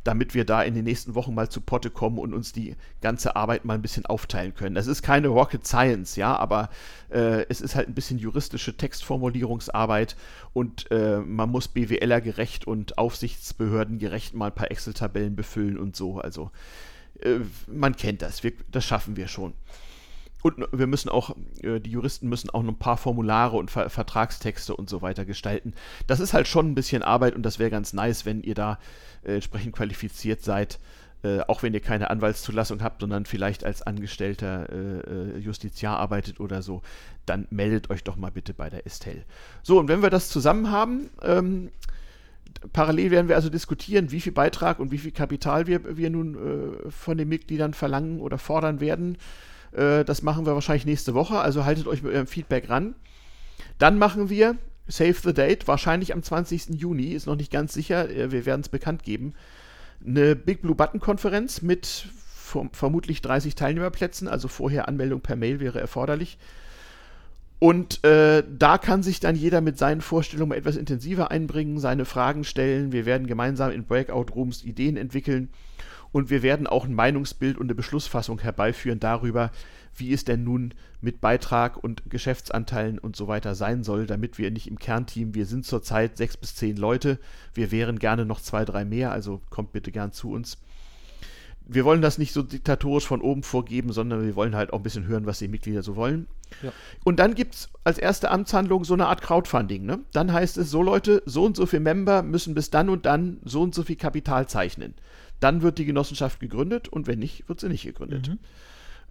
S1: damit wir da in den nächsten Wochen mal zu Potte kommen und uns die ganze Arbeit mal ein bisschen aufteilen können. Das ist keine Rocket Science, ja, aber äh, es ist halt ein bisschen juristische Textformulierungsarbeit und äh, man muss BWLer gerecht und Aufsichtsbehörden gerecht mal ein paar Excel-Tabellen befüllen und so. Also äh, man kennt das, wir, das schaffen wir schon. Und wir müssen auch, äh, die Juristen müssen auch noch ein paar Formulare und Ver Vertragstexte und so weiter gestalten. Das ist halt schon ein bisschen Arbeit und das wäre ganz nice, wenn ihr da äh, entsprechend qualifiziert seid. Äh, auch wenn ihr keine Anwaltszulassung habt, sondern vielleicht als Angestellter Justiziar arbeitet oder so, dann meldet euch doch mal bitte bei der Estelle. So, und wenn wir das zusammen haben, ähm, parallel werden wir also diskutieren, wie viel Beitrag und wie viel Kapital wir, wir nun äh, von den Mitgliedern verlangen oder fordern werden. Äh, das machen wir wahrscheinlich nächste Woche, also haltet euch mit eurem Feedback ran. Dann machen wir Save the Date, wahrscheinlich am 20. Juni, ist noch nicht ganz sicher, äh, wir werden es bekannt geben. Eine Big Blue Button Konferenz mit vermutlich 30 Teilnehmerplätzen, also vorher Anmeldung per Mail wäre erforderlich. Und äh, da kann sich dann jeder mit seinen Vorstellungen etwas intensiver einbringen, seine Fragen stellen. Wir werden gemeinsam in Breakout-Rooms Ideen entwickeln und wir werden auch ein Meinungsbild und eine Beschlussfassung herbeiführen darüber, wie es denn nun mit Beitrag und Geschäftsanteilen und so weiter sein soll, damit wir nicht im Kernteam, wir sind zurzeit sechs bis zehn Leute, wir wären gerne noch zwei, drei mehr, also kommt bitte gern zu uns. Wir wollen das nicht so diktatorisch von oben vorgeben, sondern wir wollen halt auch ein bisschen hören, was die Mitglieder so wollen. Ja. Und dann gibt es als erste Amtshandlung so eine Art Crowdfunding. Ne? Dann heißt es, so Leute, so und so viele Member müssen bis dann und dann so und so viel Kapital zeichnen dann wird die Genossenschaft gegründet und wenn nicht, wird sie nicht gegründet. Mhm.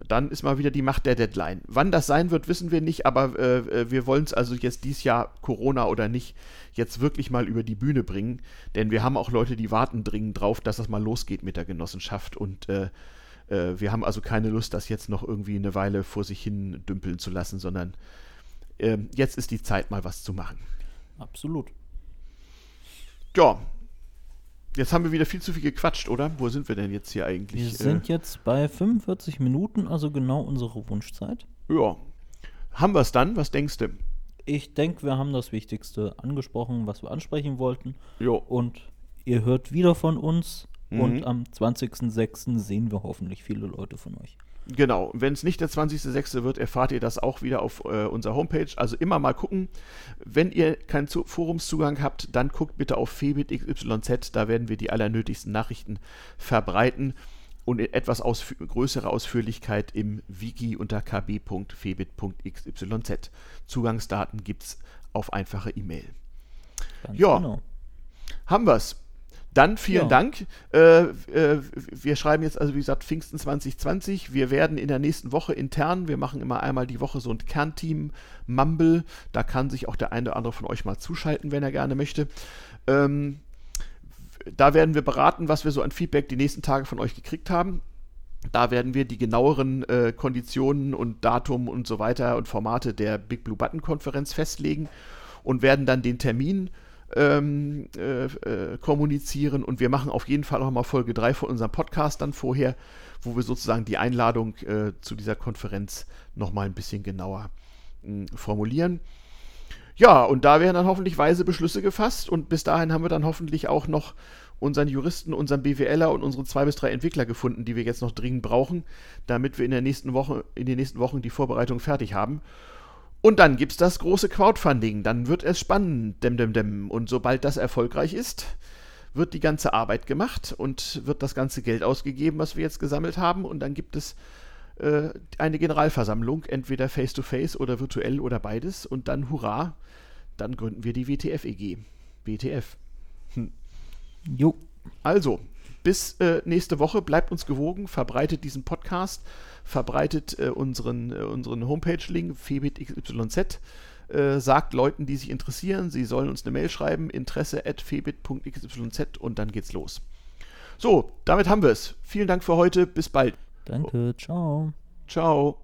S1: dann ist mal wieder die Macht der Deadline. Wann das sein wird, wissen wir nicht, aber äh, äh wir wollen es also jetzt dieses Jahr, Corona oder nicht, jetzt wirklich mal über die Bühne bringen. Denn wir haben auch Leute, die warten dringend drauf, dass das mal losgeht mit der Genossenschaft. Und äh, äh, wir haben also keine Lust, das jetzt noch irgendwie eine Weile vor sich hin dümpeln zu lassen, sondern äh, jetzt ist die Zeit, mal was zu machen.
S2: Absolut.
S1: Ja, Jetzt haben wir wieder viel zu viel gequatscht, oder? Wo sind wir denn jetzt hier eigentlich?
S2: Wir sind äh, jetzt bei 45 Minuten, also genau unsere Wunschzeit.
S1: Ja. Haben wir es dann? Was denkst du?
S2: Ich denke, wir haben das Wichtigste angesprochen, was wir ansprechen wollten.
S1: Jo.
S2: Und ihr hört wieder von uns. Mhm. Und am 20.06. sehen wir hoffentlich viele Leute von euch.
S1: Genau, wenn es nicht der 20.06. wird, erfahrt ihr das auch wieder auf äh, unserer Homepage. Also immer mal gucken. Wenn ihr keinen Zu Forumszugang habt, dann guckt bitte auf Febit XYZ. Da werden wir die allernötigsten Nachrichten verbreiten und in etwas ausf größere Ausführlichkeit im Wiki unter kb.febit.xyz. Zugangsdaten gibt es auf einfache E-Mail. Ja, genau. haben es. Dann vielen ja. Dank. Äh, äh, wir schreiben jetzt also, wie gesagt, Pfingsten 2020. Wir werden in der nächsten Woche intern, wir machen immer einmal die Woche so ein Kernteam Mumble. Da kann sich auch der eine oder andere von euch mal zuschalten, wenn er gerne möchte. Ähm, da werden wir beraten, was wir so an Feedback die nächsten Tage von euch gekriegt haben. Da werden wir die genaueren äh, Konditionen und Datum und so weiter und Formate der Big Blue Button Konferenz festlegen und werden dann den Termin ähm, äh, äh, kommunizieren. Und wir machen auf jeden Fall auch mal Folge 3 von unserem Podcast dann vorher, wo wir sozusagen die Einladung äh, zu dieser Konferenz nochmal ein bisschen genauer mh, formulieren. Ja, und da werden dann hoffentlich weise Beschlüsse gefasst und bis dahin haben wir dann hoffentlich auch noch unseren Juristen, unseren BWLer und unsere zwei bis drei Entwickler gefunden, die wir jetzt noch dringend brauchen, damit wir in der nächsten Woche, in den nächsten Wochen die Vorbereitung fertig haben. Und dann gibt es das große Crowdfunding. Dann wird es spannend, dem, dem, dem. Und sobald das erfolgreich ist, wird die ganze Arbeit gemacht und wird das ganze Geld ausgegeben, was wir jetzt gesammelt haben. Und dann gibt es äh, eine Generalversammlung, entweder face-to-face -face oder virtuell oder beides. Und dann, hurra, dann gründen wir die WTF-EG. WTF. Hm. Jo. Also, bis äh, nächste Woche. Bleibt uns gewogen, verbreitet diesen Podcast verbreitet äh, unseren, äh, unseren Homepage-Link febitxyz. Äh, sagt Leuten, die sich interessieren, sie sollen uns eine Mail schreiben, interesse at febit.xyz und dann geht's los. So, damit haben wir es. Vielen Dank für heute. Bis bald.
S2: Danke. Ciao.
S1: Ciao.